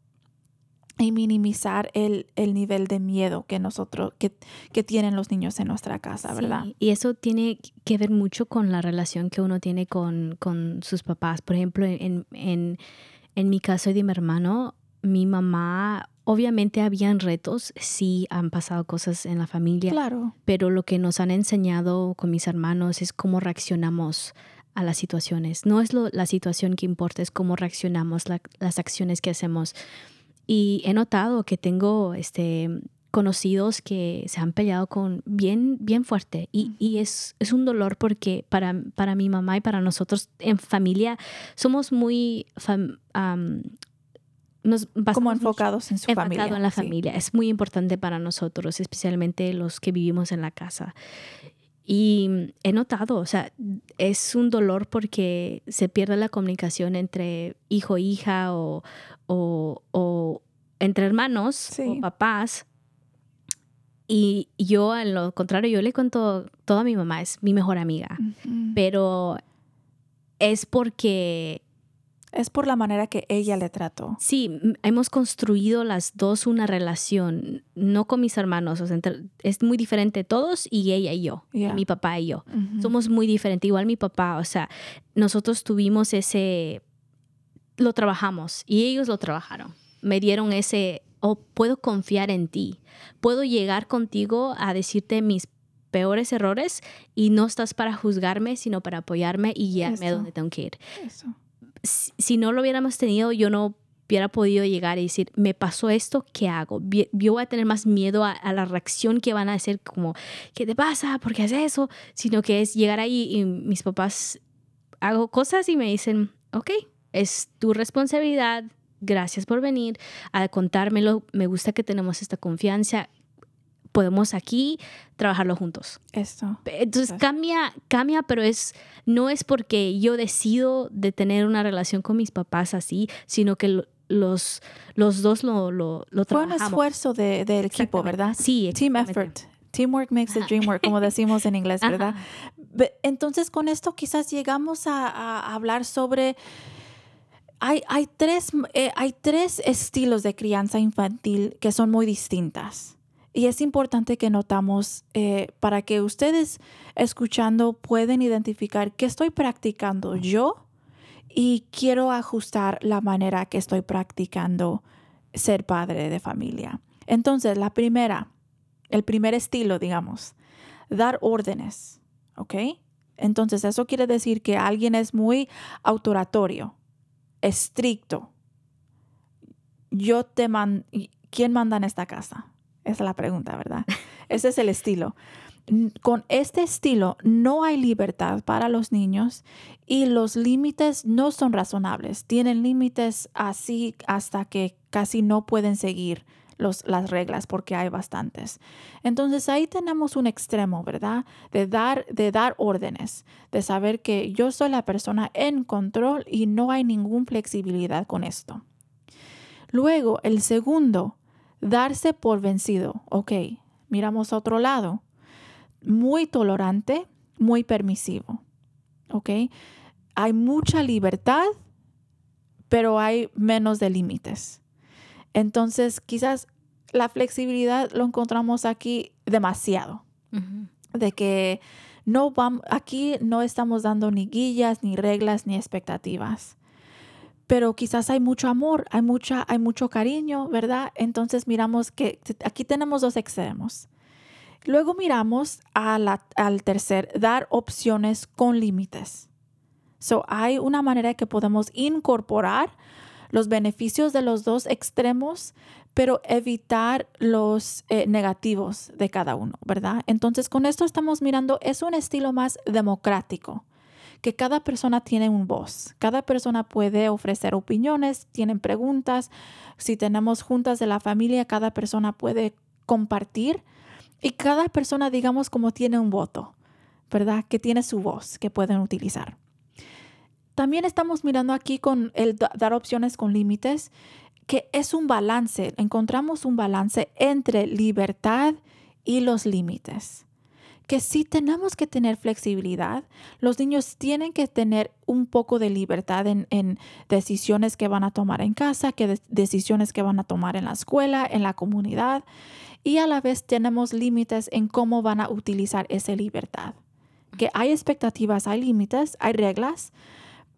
y minimizar el, el nivel de miedo que nosotros, que, que tienen los niños en nuestra casa, ¿verdad? Sí, y eso tiene que ver mucho con la relación que uno tiene con, con sus papás. Por ejemplo, en, en, en mi caso y de mi hermano, mi mamá, obviamente habían retos, sí han pasado cosas en la familia, Claro, pero lo que nos han enseñado con mis hermanos es cómo reaccionamos a las situaciones. No es lo- la situación que importa, es cómo reaccionamos, la- las acciones que hacemos. Y he notado que tengo este, conocidos que se han peleado con bien, bien fuerte y, y es, es, un dolor porque para, para mi mamá y para nosotros en familia somos muy... Fam, um, nos como enfocados en su familia. en la familia. Es muy importante para nosotros, especialmente los que vivimos en la casa. Y he notado, o sea, es un dolor porque se pierde la comunicación entre hijo, hija o, o, o entre hermanos o papás. Y yo, a lo contrario, yo le cuento, toda mi mamá es mi mejor amiga, pero es porque es por la manera que ella le trató. Sí, hemos construido las dos una relación, no con mis hermanos, o sea, es muy diferente todos y ella y yo, mi papá y yo. Somos muy diferentes, igual mi papá, o sea, nosotros tuvimos ese, lo trabajamos y ellos lo trabajaron. Me dieron ese, oh, puedo confiar en ti, puedo llegar contigo a decirte mis peores errores y no estás para juzgarme, sino para apoyarme y guiarme a donde tengo que ir. Eso si no lo hubiéramos tenido, yo no hubiera podido llegar y decir, me pasó esto, ¿qué hago? Yo voy a tener más miedo a, la reacción que van a hacer como, ¿qué te pasa? ¿Por qué haces eso? Sino que es llegar ahí y mis papás hago cosas y me dicen, ok, es tu responsabilidad, gracias por venir a contármelo, me gusta que tenemos esta confianza, podemos aquí trabajarlo juntos. Esto. Entonces cambia, cambia, pero es no es porque yo decido de tener una relación con mis papás así, sino que los, los dos lo, lo, lo Fue un esfuerzo de, del equipo, ¿verdad? Sí. Team effort. Teamwork makes the dream work, como decimos en inglés, ¿verdad? Entonces, con esto quizás llegamos a, hablar sobre... Hay, hay, tres, eh, hay tres estilos de crianza infantil que son muy distintas. Y es importante que notamos eh, para que ustedes escuchando pueden identificar qué estoy practicando yo y quiero ajustar la manera que estoy practicando ser padre de familia. Entonces, la primera, el primer estilo, digamos, dar órdenes, ¿ok? Entonces, eso quiere decir que alguien es muy autoratorio, estricto. Yo te mando, ¿quién manda en esta casa? Esa es la pregunta, ¿verdad? *laughs* Ese es el estilo. Con este estilo no hay libertad para los niños y los límites no son razonables. Tienen límites así hasta que casi no pueden seguir los, las reglas porque hay bastantes. Entonces ahí tenemos un extremo, ¿verdad? De dar, de dar órdenes, de saber que yo soy la persona en control y no hay ninguna flexibilidad con esto. Luego, el segundo Darse por vencido. Ok, miramos a otro lado. Muy tolerante, muy permisivo. Ok, hay mucha libertad, pero hay menos de límites. Entonces, quizás la flexibilidad lo encontramos aquí demasiado. De que no vamos, aquí no estamos dando ni guías, ni reglas, ni expectativas pero quizás hay mucho amor, hay, mucha, hay mucho cariño, ¿verdad? Entonces miramos que aquí tenemos dos extremos. Luego miramos al tercer, dar opciones con límites. So, hay una manera que podemos incorporar los beneficios de los dos extremos, pero evitar los eh, negativos de cada uno, ¿verdad? Entonces, con esto estamos mirando, es un estilo más democrático que cada persona tiene un voz, cada persona puede ofrecer opiniones, tienen preguntas, si tenemos juntas de la familia, cada persona puede compartir. Y cada persona, digamos, como tiene un voto, ¿verdad? Que tiene su voz que pueden utilizar. También estamos mirando aquí con el dar opciones con límites, que es un balance, encontramos un balance entre libertad y los límites que sí tenemos que tener flexibilidad. Los niños tienen que tener un poco de libertad en, decisiones que van a tomar en casa, que decisiones que van a tomar en la escuela, en la comunidad. Y a la vez tenemos límites en cómo van a utilizar esa libertad. Que hay expectativas, hay límites, hay reglas,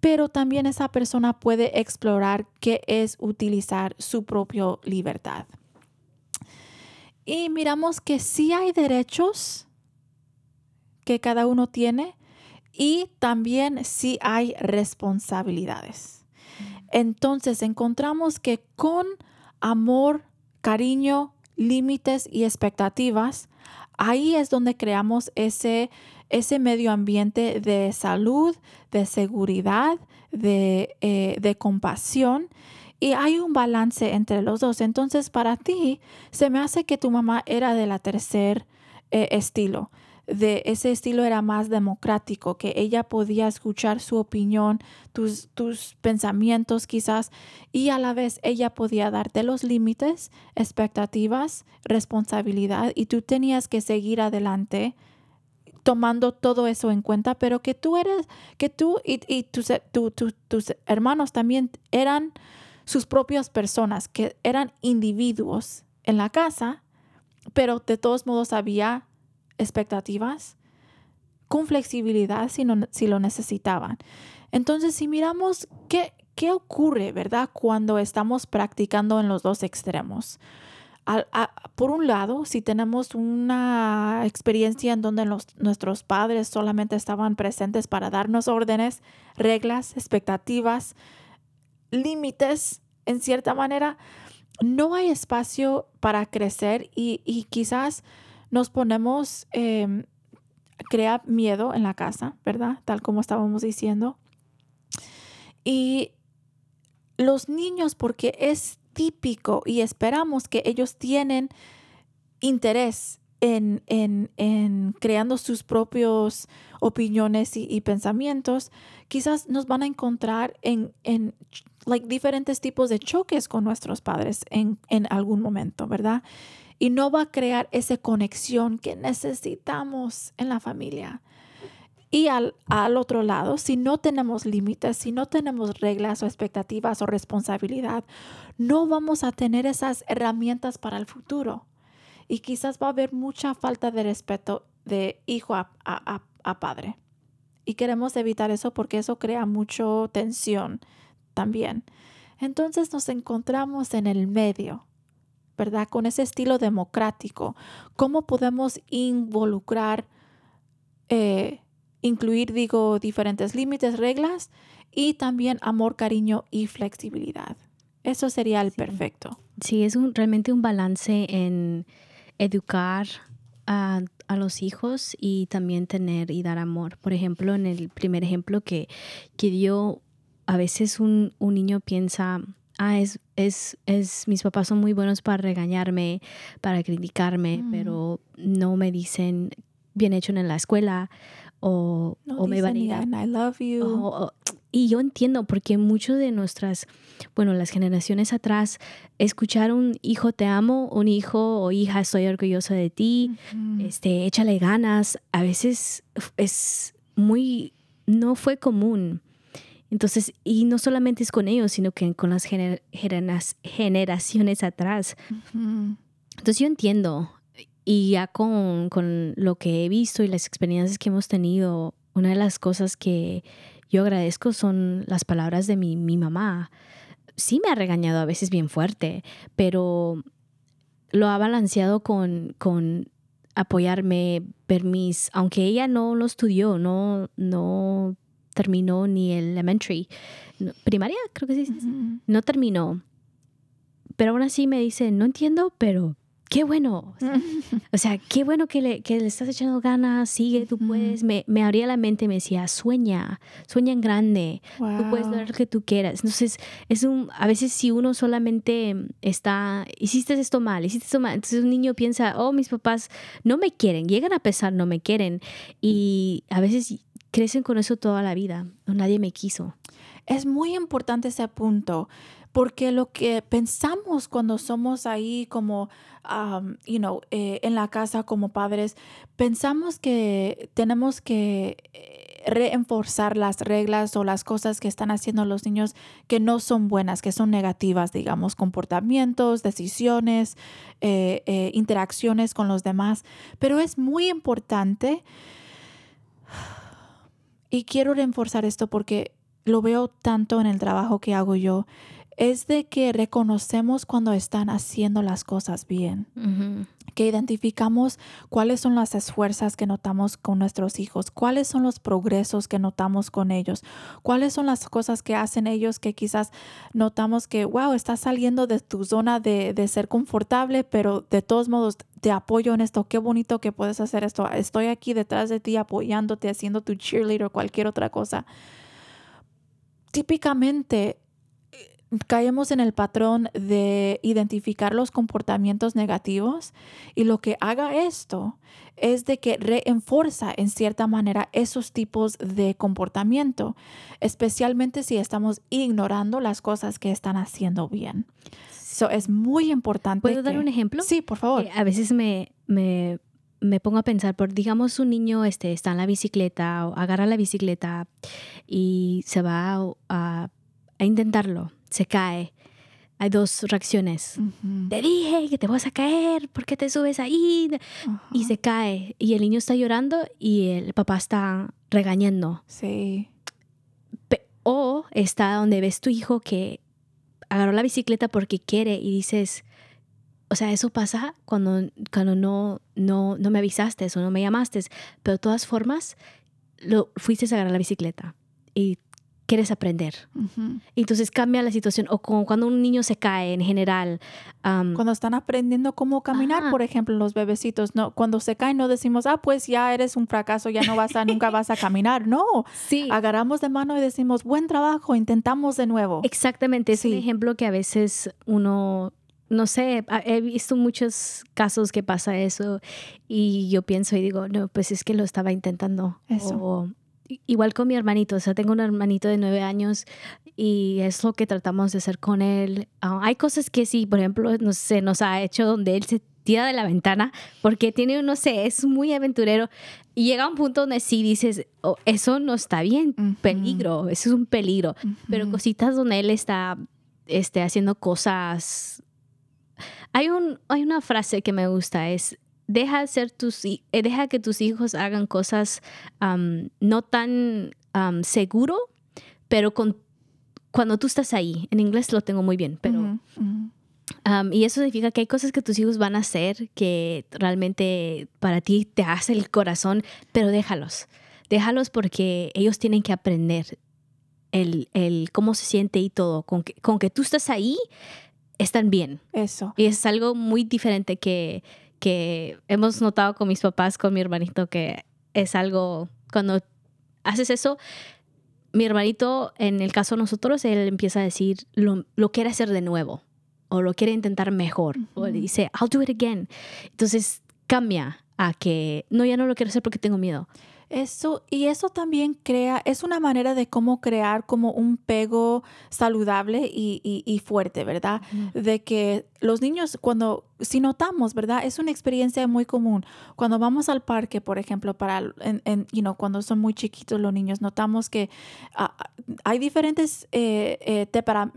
pero también esa persona puede explorar qué es utilizar su propia libertad. Y miramos que sí hay derechos que cada uno tiene y también si hay responsabilidades. Entonces encontramos que con amor, cariño, límites y expectativas, ahí es donde creamos ese, ese medio ambiente de salud, de seguridad, de, eh, de compasión. Y hay un balance entre los dos. Entonces, para ti, se me hace que tu mamá era de la tercer eh, estilo de ese estilo era más democrático, que ella podía escuchar su opinión, tus, tus pensamientos quizás, y a la vez ella podía darte los límites, expectativas, responsabilidad, y tú tenías que seguir adelante tomando todo eso en cuenta, pero que tú eres, que tú y, y tus, tus hermanos también eran sus propias personas, que eran individuos en la casa, pero de todos modos había expectativas con flexibilidad si, si lo necesitaban. Entonces, si miramos qué, qué ocurre, ¿verdad? Cuando estamos practicando en los dos extremos. por un lado, si tenemos una experiencia en donde nuestros padres solamente estaban presentes para darnos órdenes, reglas, expectativas, límites, en cierta manera, no hay espacio para crecer y quizás nos ponemos, eh, crea miedo en la casa, ¿verdad? Tal como estábamos diciendo. Y los niños, porque es típico y esperamos que ellos tienen interés en, en, creando sus propios opiniones y, pensamientos, quizás nos van a encontrar en, en like, diferentes tipos de choques con nuestros padres en, en algún momento, ¿verdad? Y no va a crear esa conexión que necesitamos en la familia. Y al, al, otro lado, si no tenemos límites, si no tenemos reglas o expectativas o responsabilidad, no vamos a tener esas herramientas para el futuro. Y quizás va a haber mucha falta de respeto de hijo a, a, a padre. Y queremos evitar eso porque eso crea mucha tensión también. Entonces nos encontramos en el medio ¿verdad? Con ese estilo democrático. ¿Cómo podemos involucrar, eh, incluir, digo, diferentes límites, reglas y también amor, cariño y flexibilidad? Eso sería el perfecto. Sí, es un, realmente un balance en educar a, a, los hijos y también tener y dar amor. Por ejemplo, en el primer ejemplo que, que dio, a veces un, un niño piensa, ah, es, es, es, mis papás son muy buenos para regañarme, para criticarme, mm. pero no me dicen bien hecho en la escuela o, o me van a ir I love you. y yo entiendo porque muchos de nuestras, bueno, las generaciones atrás, escuchar un hijo te amo, un hijo o hija estoy orgulloso de ti, este, échale ganas, a veces es muy, no fue común. Entonces, y no solamente es con ellos, sino que con las generaciones atrás. Entonces yo entiendo, y ya con, con, lo que he visto y las experiencias que hemos tenido, una de las cosas que yo agradezco son las palabras de mi, mi mamá. Sí me ha regañado a veces bien fuerte, pero lo ha balanceado con, con apoyarme, ver mis, aunque ella no lo estudió, no, no terminó ni el elementary. primaria, creo que sí. No terminó. Pero aún así me dice, no entiendo, pero qué bueno. O sea, *laughs* qué bueno que le, que le, estás echando ganas, sigue, tú puedes. Me, me, abría la mente y me decía, sueña, sueña en grande, tú puedes lograr lo que tú quieras. Entonces, es un, a veces si uno solamente está, hiciste esto mal, hiciste esto mal, entonces un niño piensa, oh, mis papás no me quieren, llegan a pesar, no me quieren. Y a veces crecen con eso toda la vida. nadie me quiso. Es muy importante ese punto, porque lo que pensamos cuando somos ahí como, you know, eh, en la casa como padres, pensamos que tenemos que eh, reenforzar las reglas o las cosas que están haciendo los niños que no son buenas, que son negativas, digamos, comportamientos, decisiones, eh, interacciones con los demás. Pero es muy importante y quiero reforzar esto porque lo veo tanto en el trabajo que hago yo, es de que reconocemos cuando están haciendo las cosas bien. Que identificamos cuáles son las esfuerzas que notamos con nuestros hijos, cuáles son los progresos que notamos con ellos, cuáles son las cosas que hacen ellos que quizás notamos que, wow, estás saliendo de tu zona de, de ser confortable, pero de todos modos te apoyo en esto, qué bonito que puedes hacer esto, estoy aquí detrás de ti apoyándote, haciendo tu cheerleader o cualquier otra cosa. Típicamente caemos en el patrón de identificar los comportamientos negativos y lo que haga esto es de que reenforza en cierta manera esos tipos de comportamiento, especialmente si estamos ignorando las cosas que están haciendo bien. So, es muy importante. ¿Puedo dar que- un ejemplo? Sí, por favor. Eh, a veces me, me, me pongo a pensar, por digamos un niño este, está en la bicicleta o agarra la bicicleta y se va a, a- a intentarlo, se cae. Hay dos reacciones. Ujú. Te dije que te vas a caer, ¿por qué te subes ahí? Y Ajá. se cae y el niño está llorando y el papá está regañando. Sí. O está donde ves tu hijo que agarró la bicicleta porque quiere y dices, o sea, eso pasa cuando, cuando no, no, no me avisaste o no me llamaste, pero de todas formas, lo, fuiste a agarrar la bicicleta y quieres aprender. Entonces cambia la situación. O como cuando un niño se cae en general. Cuando están aprendiendo cómo caminar, Ajá. por ejemplo, los bebecitos, no, cuando se caen no decimos, ah, pues ya eres un fracaso, ya no vas a, nunca vas a *laughs* caminar. No, sí. agarramos de mano y decimos, buen trabajo, intentamos de nuevo. Exactamente, es un ejemplo que a veces uno, no sé, he visto muchos casos que pasa eso y yo pienso y digo, no, pues es que lo estaba intentando. Eso. O- igual con mi hermanito, o sea, tengo un hermanito de nueve años y es lo que tratamos de hacer con él. Ah, hay cosas que sí, por ejemplo, no sé, nos ha hecho donde él se tira de la ventana porque tiene, no sé, es muy aventurero y llega a un punto donde sí dices, "Oh, eso no está bien, Ujú. peligro, eso es un peligro pero Ujú. cositas donde él está este, haciendo cosas. Hay, un, hay una frase que me gusta, es deja, hacer tus, eh, deja que tus hijos hagan cosas no tan am, seguro, pero con, cuando tú estás ahí. En inglés lo tengo muy bien, pero... Um, y eso significa que hay cosas que tus hijos van a hacer que realmente para ti te hace el corazón, pero déjalos. Déjalos porque ellos tienen que aprender el, el cómo se siente y todo. Con que, con que tú estás ahí, están bien. Eso. Y es algo muy diferente que, que hemos notado con mis papás, con mi hermanito, que es algo, cuando haces eso, mi hermanito, en el caso de nosotros, él empieza a decir, lo, lo quiere hacer de nuevo, o lo quiere intentar mejor, o Ujú. dice, I'll do it again. Entonces cambia a que, no, ya no lo quiero hacer porque tengo miedo. Eso, y eso también crea, es una manera de cómo crear como un pego saludable y, y- y fuerte, ¿verdad? De que los niños, cuando, si notamos, ¿verdad? Es una experiencia muy común. Cuando vamos al parque, por ejemplo, para, en, en, you know, cuando son muy chiquitos los niños, notamos que ah, hay diferentes eh, eh,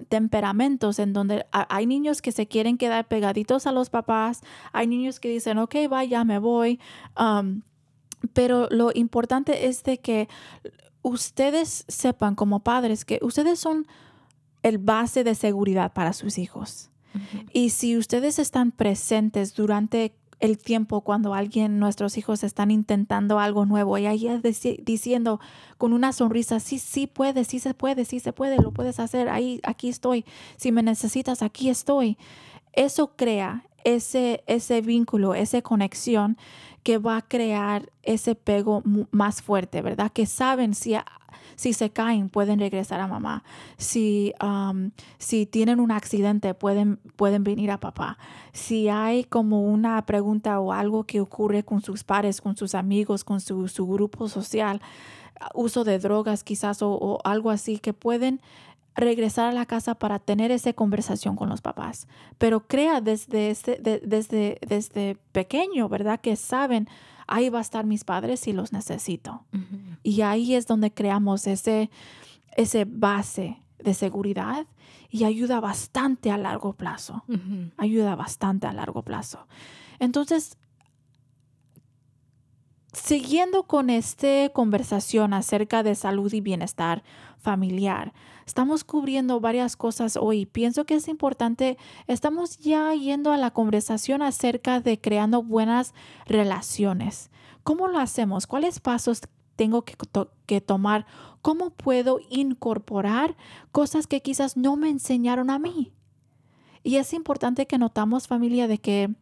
temperamentos en donde hay niños que se quieren quedar pegaditos a los papás, hay niños que dicen, ok, vaya, me voy. um, pero lo importante es de que ustedes sepan como padres que ustedes son el base de seguridad para sus hijos. Y si ustedes están presentes durante el tiempo cuando alguien, nuestros hijos están intentando algo nuevo y ahí diciendo con una sonrisa, sí, sí puedes, sí se puede, sí se puede, lo puedes hacer, ahí, aquí estoy, si me necesitas, aquí estoy. Eso crea ese, ese vínculo, esa conexión que va a crear ese pego más fuerte, ¿verdad? Que saben si, si se caen pueden regresar a mamá, si, um, si tienen un accidente pueden, pueden venir a papá, si hay como una pregunta o algo que ocurre con sus pares, con sus amigos, con su, su grupo social, uso de drogas quizás o, o algo así, que pueden regresar a la casa para tener esa conversación con los papás. Pero crea desde, este- de- desde, desde pequeño, ¿verdad? Que saben, ahí va a estar mis padres si los necesito. Y ahí es donde creamos ese, ese base de seguridad y ayuda bastante a largo plazo. Ayuda bastante a largo plazo. Entonces, siguiendo con esta conversación acerca de salud y bienestar familiar, Estamos cubriendo varias cosas hoy. Pienso que es importante, estamos ya yendo a la conversación acerca de creando buenas relaciones. ¿Cómo lo hacemos? ¿Cuáles pasos tengo que, que, tomar? ¿Cómo puedo incorporar cosas que quizás no me enseñaron a mí? Y es importante que notamos familia de que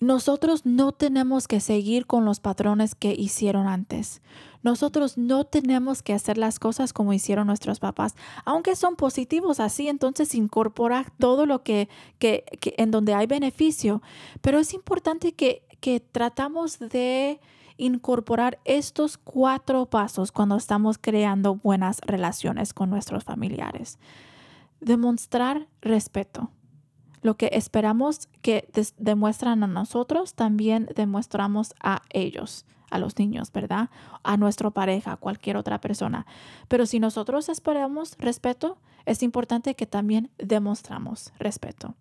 nosotros no tenemos que seguir con los patrones que hicieron antes. Nosotros no tenemos que hacer las cosas como hicieron nuestros papás, aunque son positivos así, entonces incorpora todo lo que, que, que en donde hay beneficio. Pero es importante que, que tratamos de incorporar estos cuatro pasos cuando estamos creando buenas relaciones con nuestros familiares. Demostrar respeto. Lo que esperamos que demuestran a nosotros, también demostramos a ellos, a los niños, ¿verdad? A nuestra pareja, a cualquier otra persona. Pero si nosotros esperamos respeto, es importante que también demostramos respeto.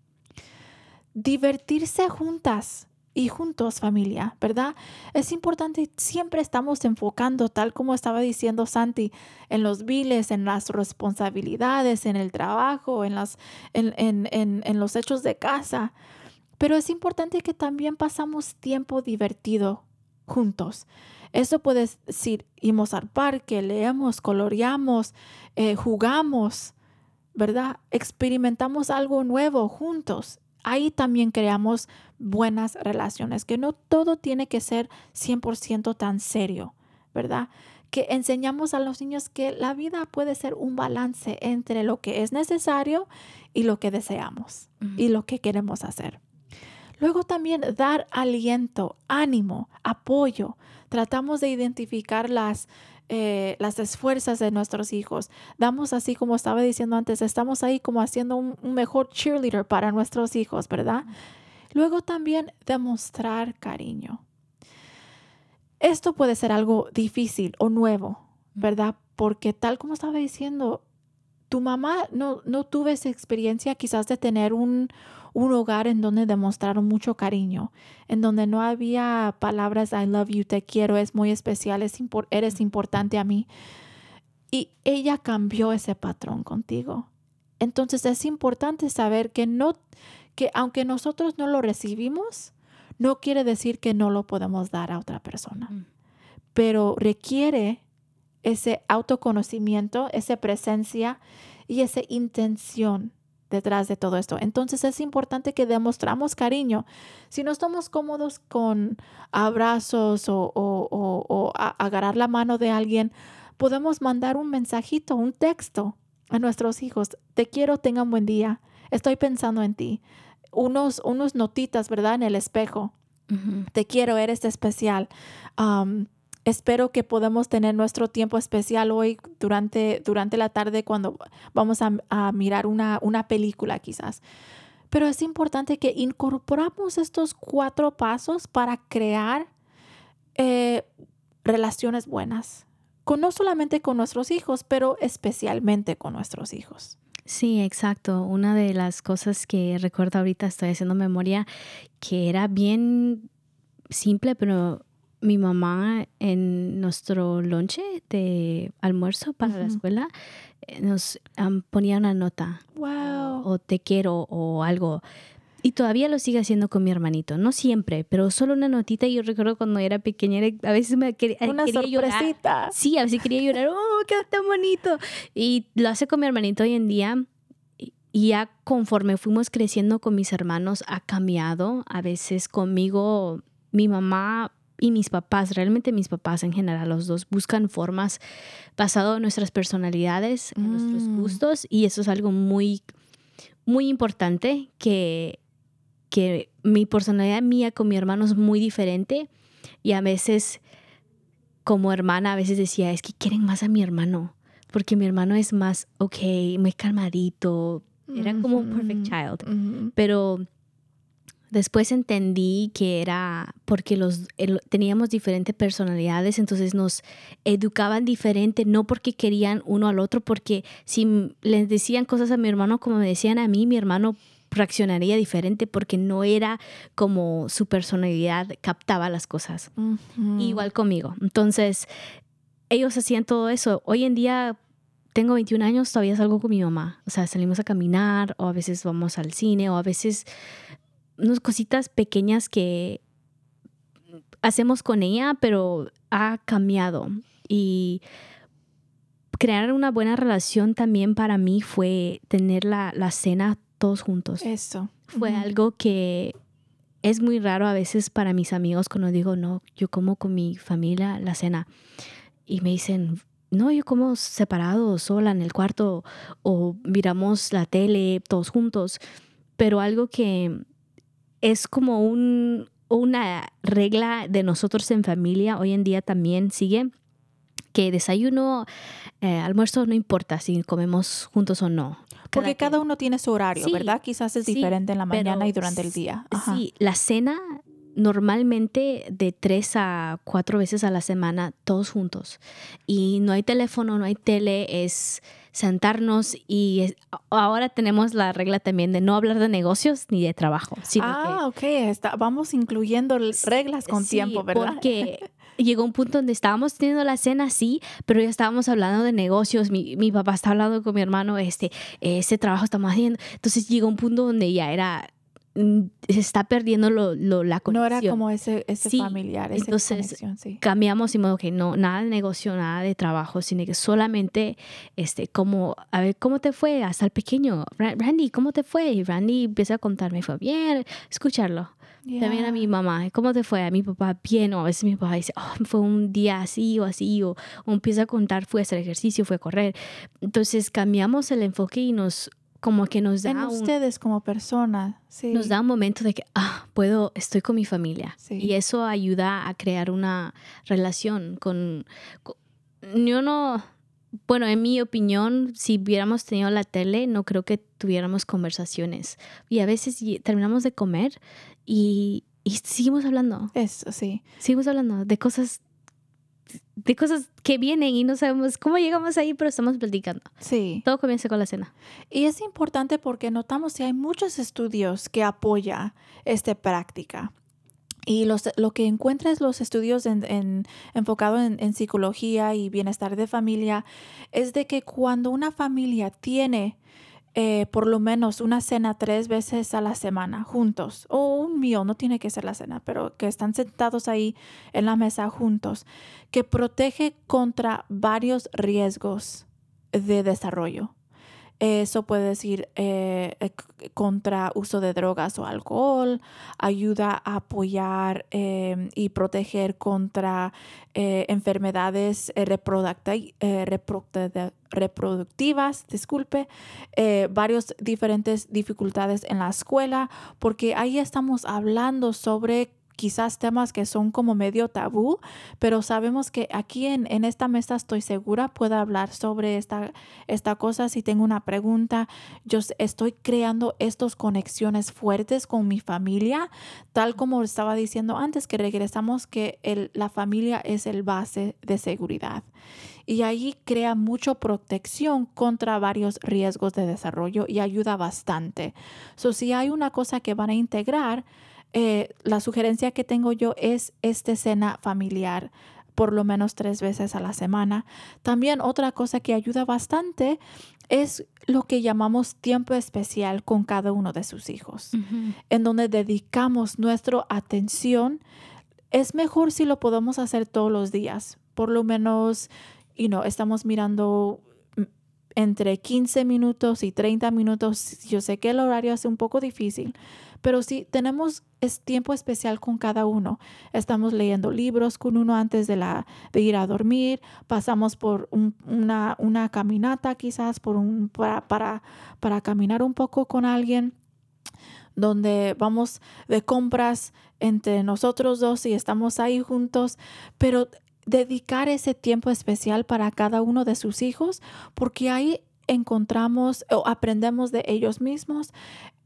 Divertirse juntas y juntos familia, ¿verdad? Es importante, siempre estamos enfocando, tal como estaba diciendo Santi, en los viles, en las responsabilidades, en el trabajo, en, en los hechos de casa. Pero es importante que también pasamos tiempo divertido juntos. Eso puede decir, irnos al parque, leemos, coloreamos, eh, jugamos, ¿verdad? Experimentamos algo nuevo juntos ahí también creamos buenas relaciones, que no todo tiene que ser 100% tan serio, ¿verdad? Que enseñamos a los niños que la vida puede ser un balance entre lo que es necesario y lo que deseamos y lo que queremos hacer. Luego también dar aliento, ánimo, apoyo. Tratamos de identificar las eh, las esfuerzas de nuestros hijos. Damos así como estaba diciendo antes, estamos ahí como haciendo un, mejor cheerleader para nuestros hijos, ¿verdad? Luego también demostrar cariño. Esto puede ser algo difícil o nuevo, ¿verdad? Porque tal como estaba diciendo, tu mamá no, no tuvo esa experiencia quizás de tener un, un hogar en donde demostraron mucho cariño, en donde no había palabras I love you, te quiero, es muy especial, es eres importante a mí. Y ella cambió ese patrón contigo. Entonces es importante saber que no que aunque nosotros no lo recibimos, no quiere decir que no lo podemos dar a otra persona. Mm. Pero requiere ese autoconocimiento, esa presencia y esa intención detrás de todo esto. Entonces es importante que demostramos cariño. Si no estamos cómodos con abrazos o, o, agarrar la mano de alguien, podemos mandar un mensajito, un texto a nuestros hijos. Te quiero, tenga un buen día. Estoy pensando en ti. Unos, unos notitas, ¿verdad? En el espejo. Te quiero, eres especial. Espero que podamos tener nuestro tiempo especial hoy durante, durante la tarde cuando vamos a, mirar una, una película quizás. Pero es importante que incorporamos estos cuatro pasos para crear eh, relaciones buenas, no solamente con nuestros hijos, pero especialmente con nuestros hijos. Sí, exacto. Una de las cosas que recuerdo ahorita, estoy haciendo memoria, que era bien simple, pero mi mamá en nuestro lonche de almuerzo para la escuela eh, nos ponía una nota. Wow. O, te quiero o algo. Y todavía lo sigue haciendo con mi hermanito. No siempre, pero solo una notita. Yo recuerdo cuando era pequeña, a veces me quería, una quería sorpresita. Sí, a veces quería llorar. ¡Oh, qué tan bonito! Y lo hace con mi hermanito hoy en día. Y ya conforme fuimos creciendo con mis hermanos, ha cambiado. A veces conmigo, mi mamá y mis papás, realmente mis papás en general, los dos buscan formas basado en nuestras personalidades, en nuestros mm. gustos y eso es algo muy, muy importante que, que mi personalidad mía con mi hermano es muy diferente y a veces como hermana a veces decía, es que quieren más a mi hermano porque mi hermano es más, ok, muy calmadito, era como un perfect child, pero Después entendí que era porque los, teníamos diferentes personalidades, entonces nos educaban diferente, no porque querían uno al otro, porque si les decían cosas a mi hermano como me decían a mí, mi hermano reaccionaría diferente porque no era como su personalidad captaba las cosas. Igual conmigo. Entonces, ellos hacían todo eso. Hoy en día tengo 21 años, todavía salgo con mi mamá. O sea, salimos a caminar o a veces vamos al cine o a veces unas cositas pequeñas que hacemos con ella, pero ha cambiado. Y crear una buena relación también para mí fue tener la, la cena todos juntos. Eso. Fue Ujú. algo que es muy raro a veces para mis amigos cuando digo, no, yo como con mi familia la cena. Y me dicen, no, yo como separado, sola en el cuarto, o miramos la tele todos juntos. Pero algo que es como un, una regla de nosotros en familia, hoy en día también sigue, que desayuno, eh, almuerzo, no importa si comemos juntos o no. Porque cada uno tiene su horario, Sí, ¿verdad? Quizás es sí, diferente en la mañana y durante el día. Ajá. Sí, la cena normalmente de tres a cuatro veces a la semana, todos juntos. Y no hay teléfono, no hay tele, es sentarnos y ahora tenemos la regla también de no hablar de negocios ni de trabajo. sino que- ah, ok. Está, vamos incluyendo reglas con Sí, tiempo, ¿verdad? Porque *laughs* llegó un punto donde estábamos teniendo la cena, sí, pero ya estábamos hablando de negocios. Mi, mi papá está hablando con mi hermano, este, este trabajo estamos haciendo. Entonces llegó un punto donde ya era, se está perdiendo lo, lo- la conexión. No era como ese, ese Sí, familiar, esa entonces, conexión, sí. cambiamos y modo que no, nada de negocio, nada de trabajo, sino que solamente, este, como, a ver, ¿cómo te fue? Hasta el pequeño, Ra- Randy, ¿cómo te fue? Y Randy empieza a contarme, fue bien, escucharlo. También a Yeah. mi mamá, ¿cómo te fue? A mi papá, bien, o a veces mi papá dice, oh, fue un día así o así, o, o empieza a contar, fue a hacer ejercicio, fue a correr. Entonces cambiamos el enfoque y nos, como que nos da En un, ustedes como persona, sí. nos da un momento de que, ah, puedo, estoy con mi familia. Sí. Y eso ayuda a crear una relación con, con- yo no, bueno, en mi opinión, si hubiéramos tenido la tele, no creo que tuviéramos conversaciones. Y a veces terminamos de comer y, y seguimos hablando, Eso, sí. seguimos hablando de cosas, de cosas que vienen y no sabemos cómo llegamos ahí, pero estamos platicando. Sí. Todo comienza con la cena. Y es importante porque notamos que hay muchos estudios que apoya esta práctica. Y los, lo que encuentras los estudios en, en- enfocado en, en psicología y bienestar de familia es de que cuando una familia tiene eh, por lo menos una cena tres veces a la semana juntos, o un meal, no tiene que ser la cena, pero que están sentados ahí en la mesa juntos, que protege contra varios riesgos de desarrollo. Eso puede decir eh, eh, contra uso de drogas o alcohol, ayuda a apoyar eh, y proteger contra eh, enfermedades reproducti- reproducti- reproductivas, disculpe, varios diferentes dificultades en la escuela, porque ahí estamos hablando sobre quizás temas que son como medio tabú, pero sabemos que aquí en, en esta mesa estoy segura puedo hablar sobre esta, esta cosa. Si tengo una pregunta, yo estoy creando estas conexiones fuertes con mi familia, tal como estaba diciendo antes que regresamos que la familia es el base de seguridad. Y ahí crea mucha protección contra varios riesgos de desarrollo y ayuda bastante. So, si hay una cosa que van a integrar, eh, la sugerencia que tengo yo es esta cena familiar por lo menos tres veces a la semana. También otra cosa que ayuda bastante es lo que llamamos tiempo especial con cada uno de sus hijos, en donde dedicamos nuestra atención. Es mejor si lo podemos hacer todos los días, por lo menos, you know, estamos mirando mm, entre 15 minutos y 30 minutos. Yo sé que el horario es un poco difícil, pero si tenemos es tiempo especial con cada uno. Estamos leyendo libros con uno antes de, la, de ir a dormir, pasamos por un- una, una caminata quizás por un, para, para, para caminar un poco con alguien donde vamos de compras entre nosotros dos y estamos ahí juntos, pero dedicar ese tiempo especial para cada uno de sus hijos, porque ahí encontramos o aprendemos de ellos mismos,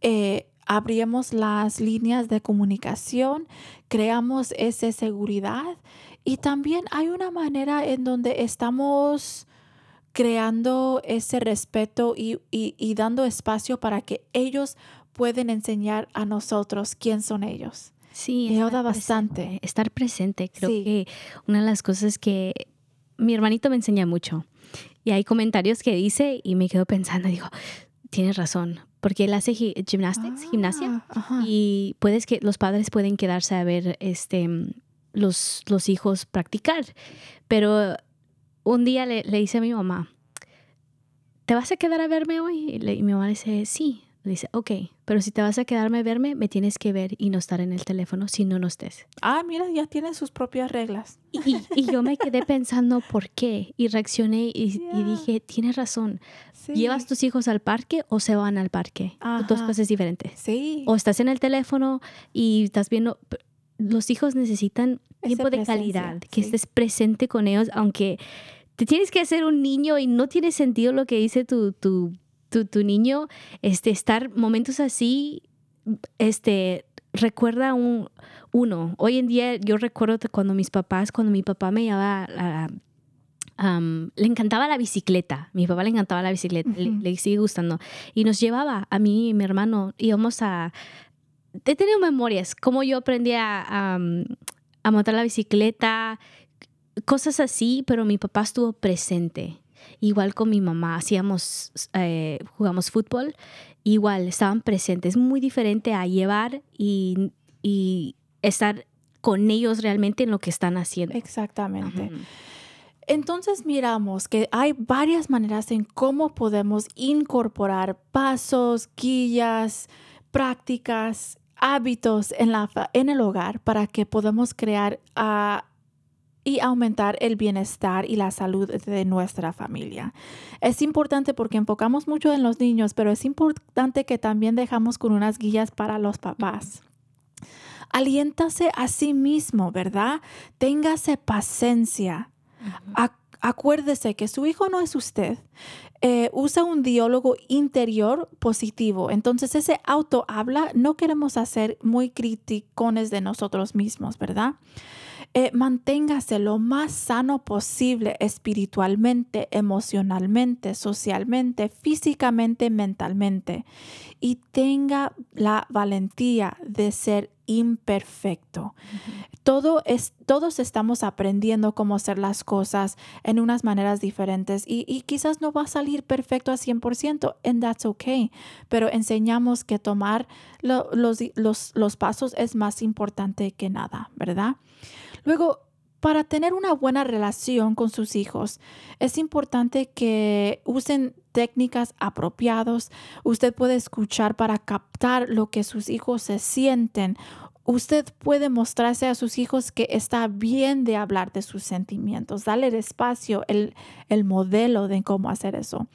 eh, abrimos las líneas de comunicación, creamos esa seguridad y también hay una manera en donde estamos creando ese respeto y, y- y dando espacio para que ellos pueden enseñar a nosotros quién son ellos. Sí, ayuda bastante. presente, Estar presente, creo Sí. que una de las cosas que mi hermanito me enseña mucho Y hay comentarios que dice y me quedo pensando, digo, tienes razón, porque él hace gymnastics, gimnasia, Ah, ajá. y puedes que los padres pueden quedarse a ver este los, los hijos practicar. Pero un día le, le dice a mi mamá, ¿te vas a quedar a verme hoy? Y, le- y mi mamá le dice, sí. Dice, ok, pero si te vas a quedarme a verme, me tienes que ver y no estar en el teléfono si no no estés. Ah, mira, ya tiene sus propias reglas. Y, y- yo me quedé *laughs* pensando por qué y reaccioné y, dije, tienes razón. Sí. ¿Llevas tus hijos al parque o se van al parque? Dos cosas diferentes. Sí. O estás en el teléfono y estás viendo, los hijos necesitan tiempo de calidad, que sí. estés presente con ellos, aunque te tienes que hacer un niño y no tiene sentido lo que dice tu, tu, tu, tu niño, este, estar momentos así, este, recuerda un, uno. Hoy en día yo recuerdo cuando mis papás, cuando mi papá me llevaba a... le encantaba la bicicleta, mi papá le encantaba la bicicleta, le- sigue gustando. Y nos llevaba a mí y mi hermano, íbamos a... He tenido memorias, como yo aprendí a, a montar la bicicleta, cosas así, pero mi papá estuvo presente. Igual con mi mamá, hacíamos, eh, jugamos fútbol, igual estaban presentes. Muy diferente a llevar y, y estar con ellos realmente en lo que están haciendo. Exactamente. Entonces miramos que hay varias maneras en cómo podemos incorporar pasos, guías, prácticas, hábitos en, la, en el hogar para que podamos crear y aumentar el bienestar y la salud de nuestra familia. Es importante porque enfocamos mucho en los niños, pero es importante que también dejamos con unas guías para los papás. Aliéntase a sí mismo, ¿verdad? Téngase paciencia. Ac- acuérdese que su hijo no es usted. Eh, usa un diálogo interior positivo. Entonces ese auto habla, no queremos hacer muy criticones de nosotros mismos, ¿verdad? Eh, manténgase lo más sano posible espiritualmente, emocionalmente, socialmente, físicamente, mentalmente. Y tenga la valentía de ser imperfecto. Todo es, todos estamos aprendiendo cómo hacer las cosas en unas maneras diferentes y, y quizás no va a salir perfecto a 100%, and that's okay, pero enseñamos que tomar lo- los, los, los pasos es más importante que nada, ¿verdad? Luego, para tener una buena relación con sus hijos, es importante que usen técnicas apropiadas. Usted puede escuchar para captar lo que sus hijos se sienten. Usted puede mostrarse a sus hijos que está bien de hablar de sus sentimientos, darle el espacio, el, el modelo de cómo hacer eso.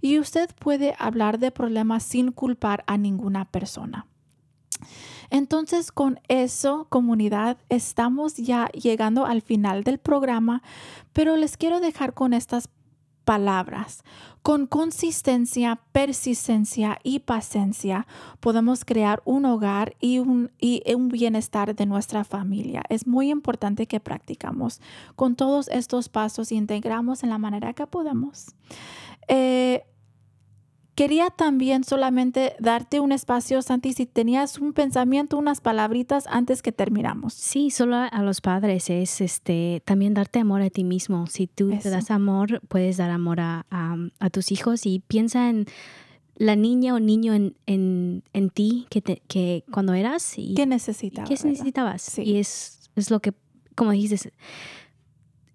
Y usted puede hablar de problemas sin culpar a ninguna persona. Entonces, con eso, comunidad, estamos ya llegando al final del programa, pero les quiero dejar con estas palabras. Con consistencia, persistencia y paciencia podemos crear un hogar y un, y un bienestar de nuestra familia. Es muy importante que practicamos con todos estos pasos y integramos en la manera que podemos. Eh, Quería también solamente darte un espacio, Santi, si tenías un pensamiento, unas palabritas antes que terminamos. Sí, solo a- los padres es este también darte amor a ti mismo. Si tú Eso. te das amor, puedes dar amor a, a- a tus hijos y piensa en la niña o niño en, en, en ti que, te- que cuando eras y ¿Qué necesitabas? qué necesitabas. Sí. Y es, es lo que, como dices,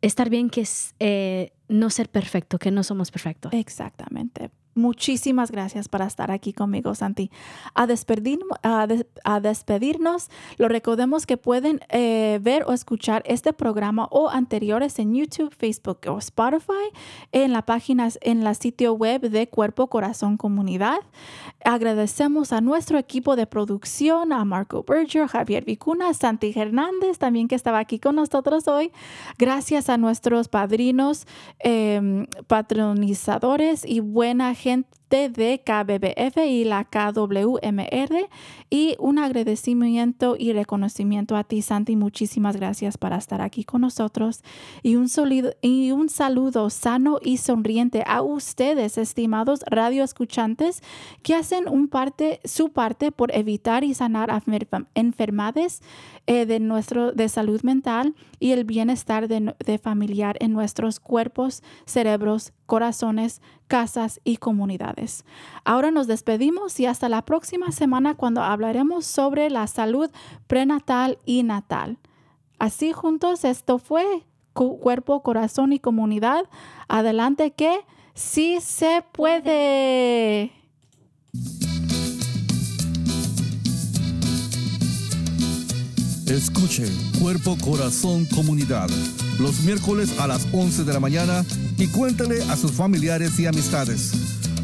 estar bien que es eh, no ser perfecto, que no somos perfectos. Exactamente. Muchísimas gracias por estar aquí conmigo, Santi. A, despedir- a des- a despedirnos, lo recordemos que pueden eh, ver o escuchar este programa o anteriores en YouTube, Facebook o Spotify, en la página, en la sitio web de Cuerpo Corazón Comunidad. Agradecemos a nuestro equipo de producción, a Marco Berger, Javier Vicuna, Santi Hernández, también que estaba aquí con nosotros hoy. Gracias a nuestros padrinos, eh, patronizadores y buena gente de KBBF y la KWMR y un agradecimiento y reconocimiento a ti, Santi. Muchísimas gracias por estar aquí con nosotros y un, solido- y un saludo sano y sonriente a ustedes, estimados radioescuchantes, que hacen un parte, su parte por evitar y sanar enfer- enfermedades eh, de, nuestro, de salud mental y el bienestar de, de familiar en nuestros cuerpos, cerebros, corazones, casas y comunidades. Ahora nos despedimos y hasta la próxima semana cuando hablaremos sobre la salud prenatal y natal. Así juntos esto fue cuerpo, corazón y comunidad. Adelante que sí se puede. Escuche Cuerpo, Corazón, Comunidad los miércoles a las 11 de la mañana y cuéntale a sus familiares y amistades.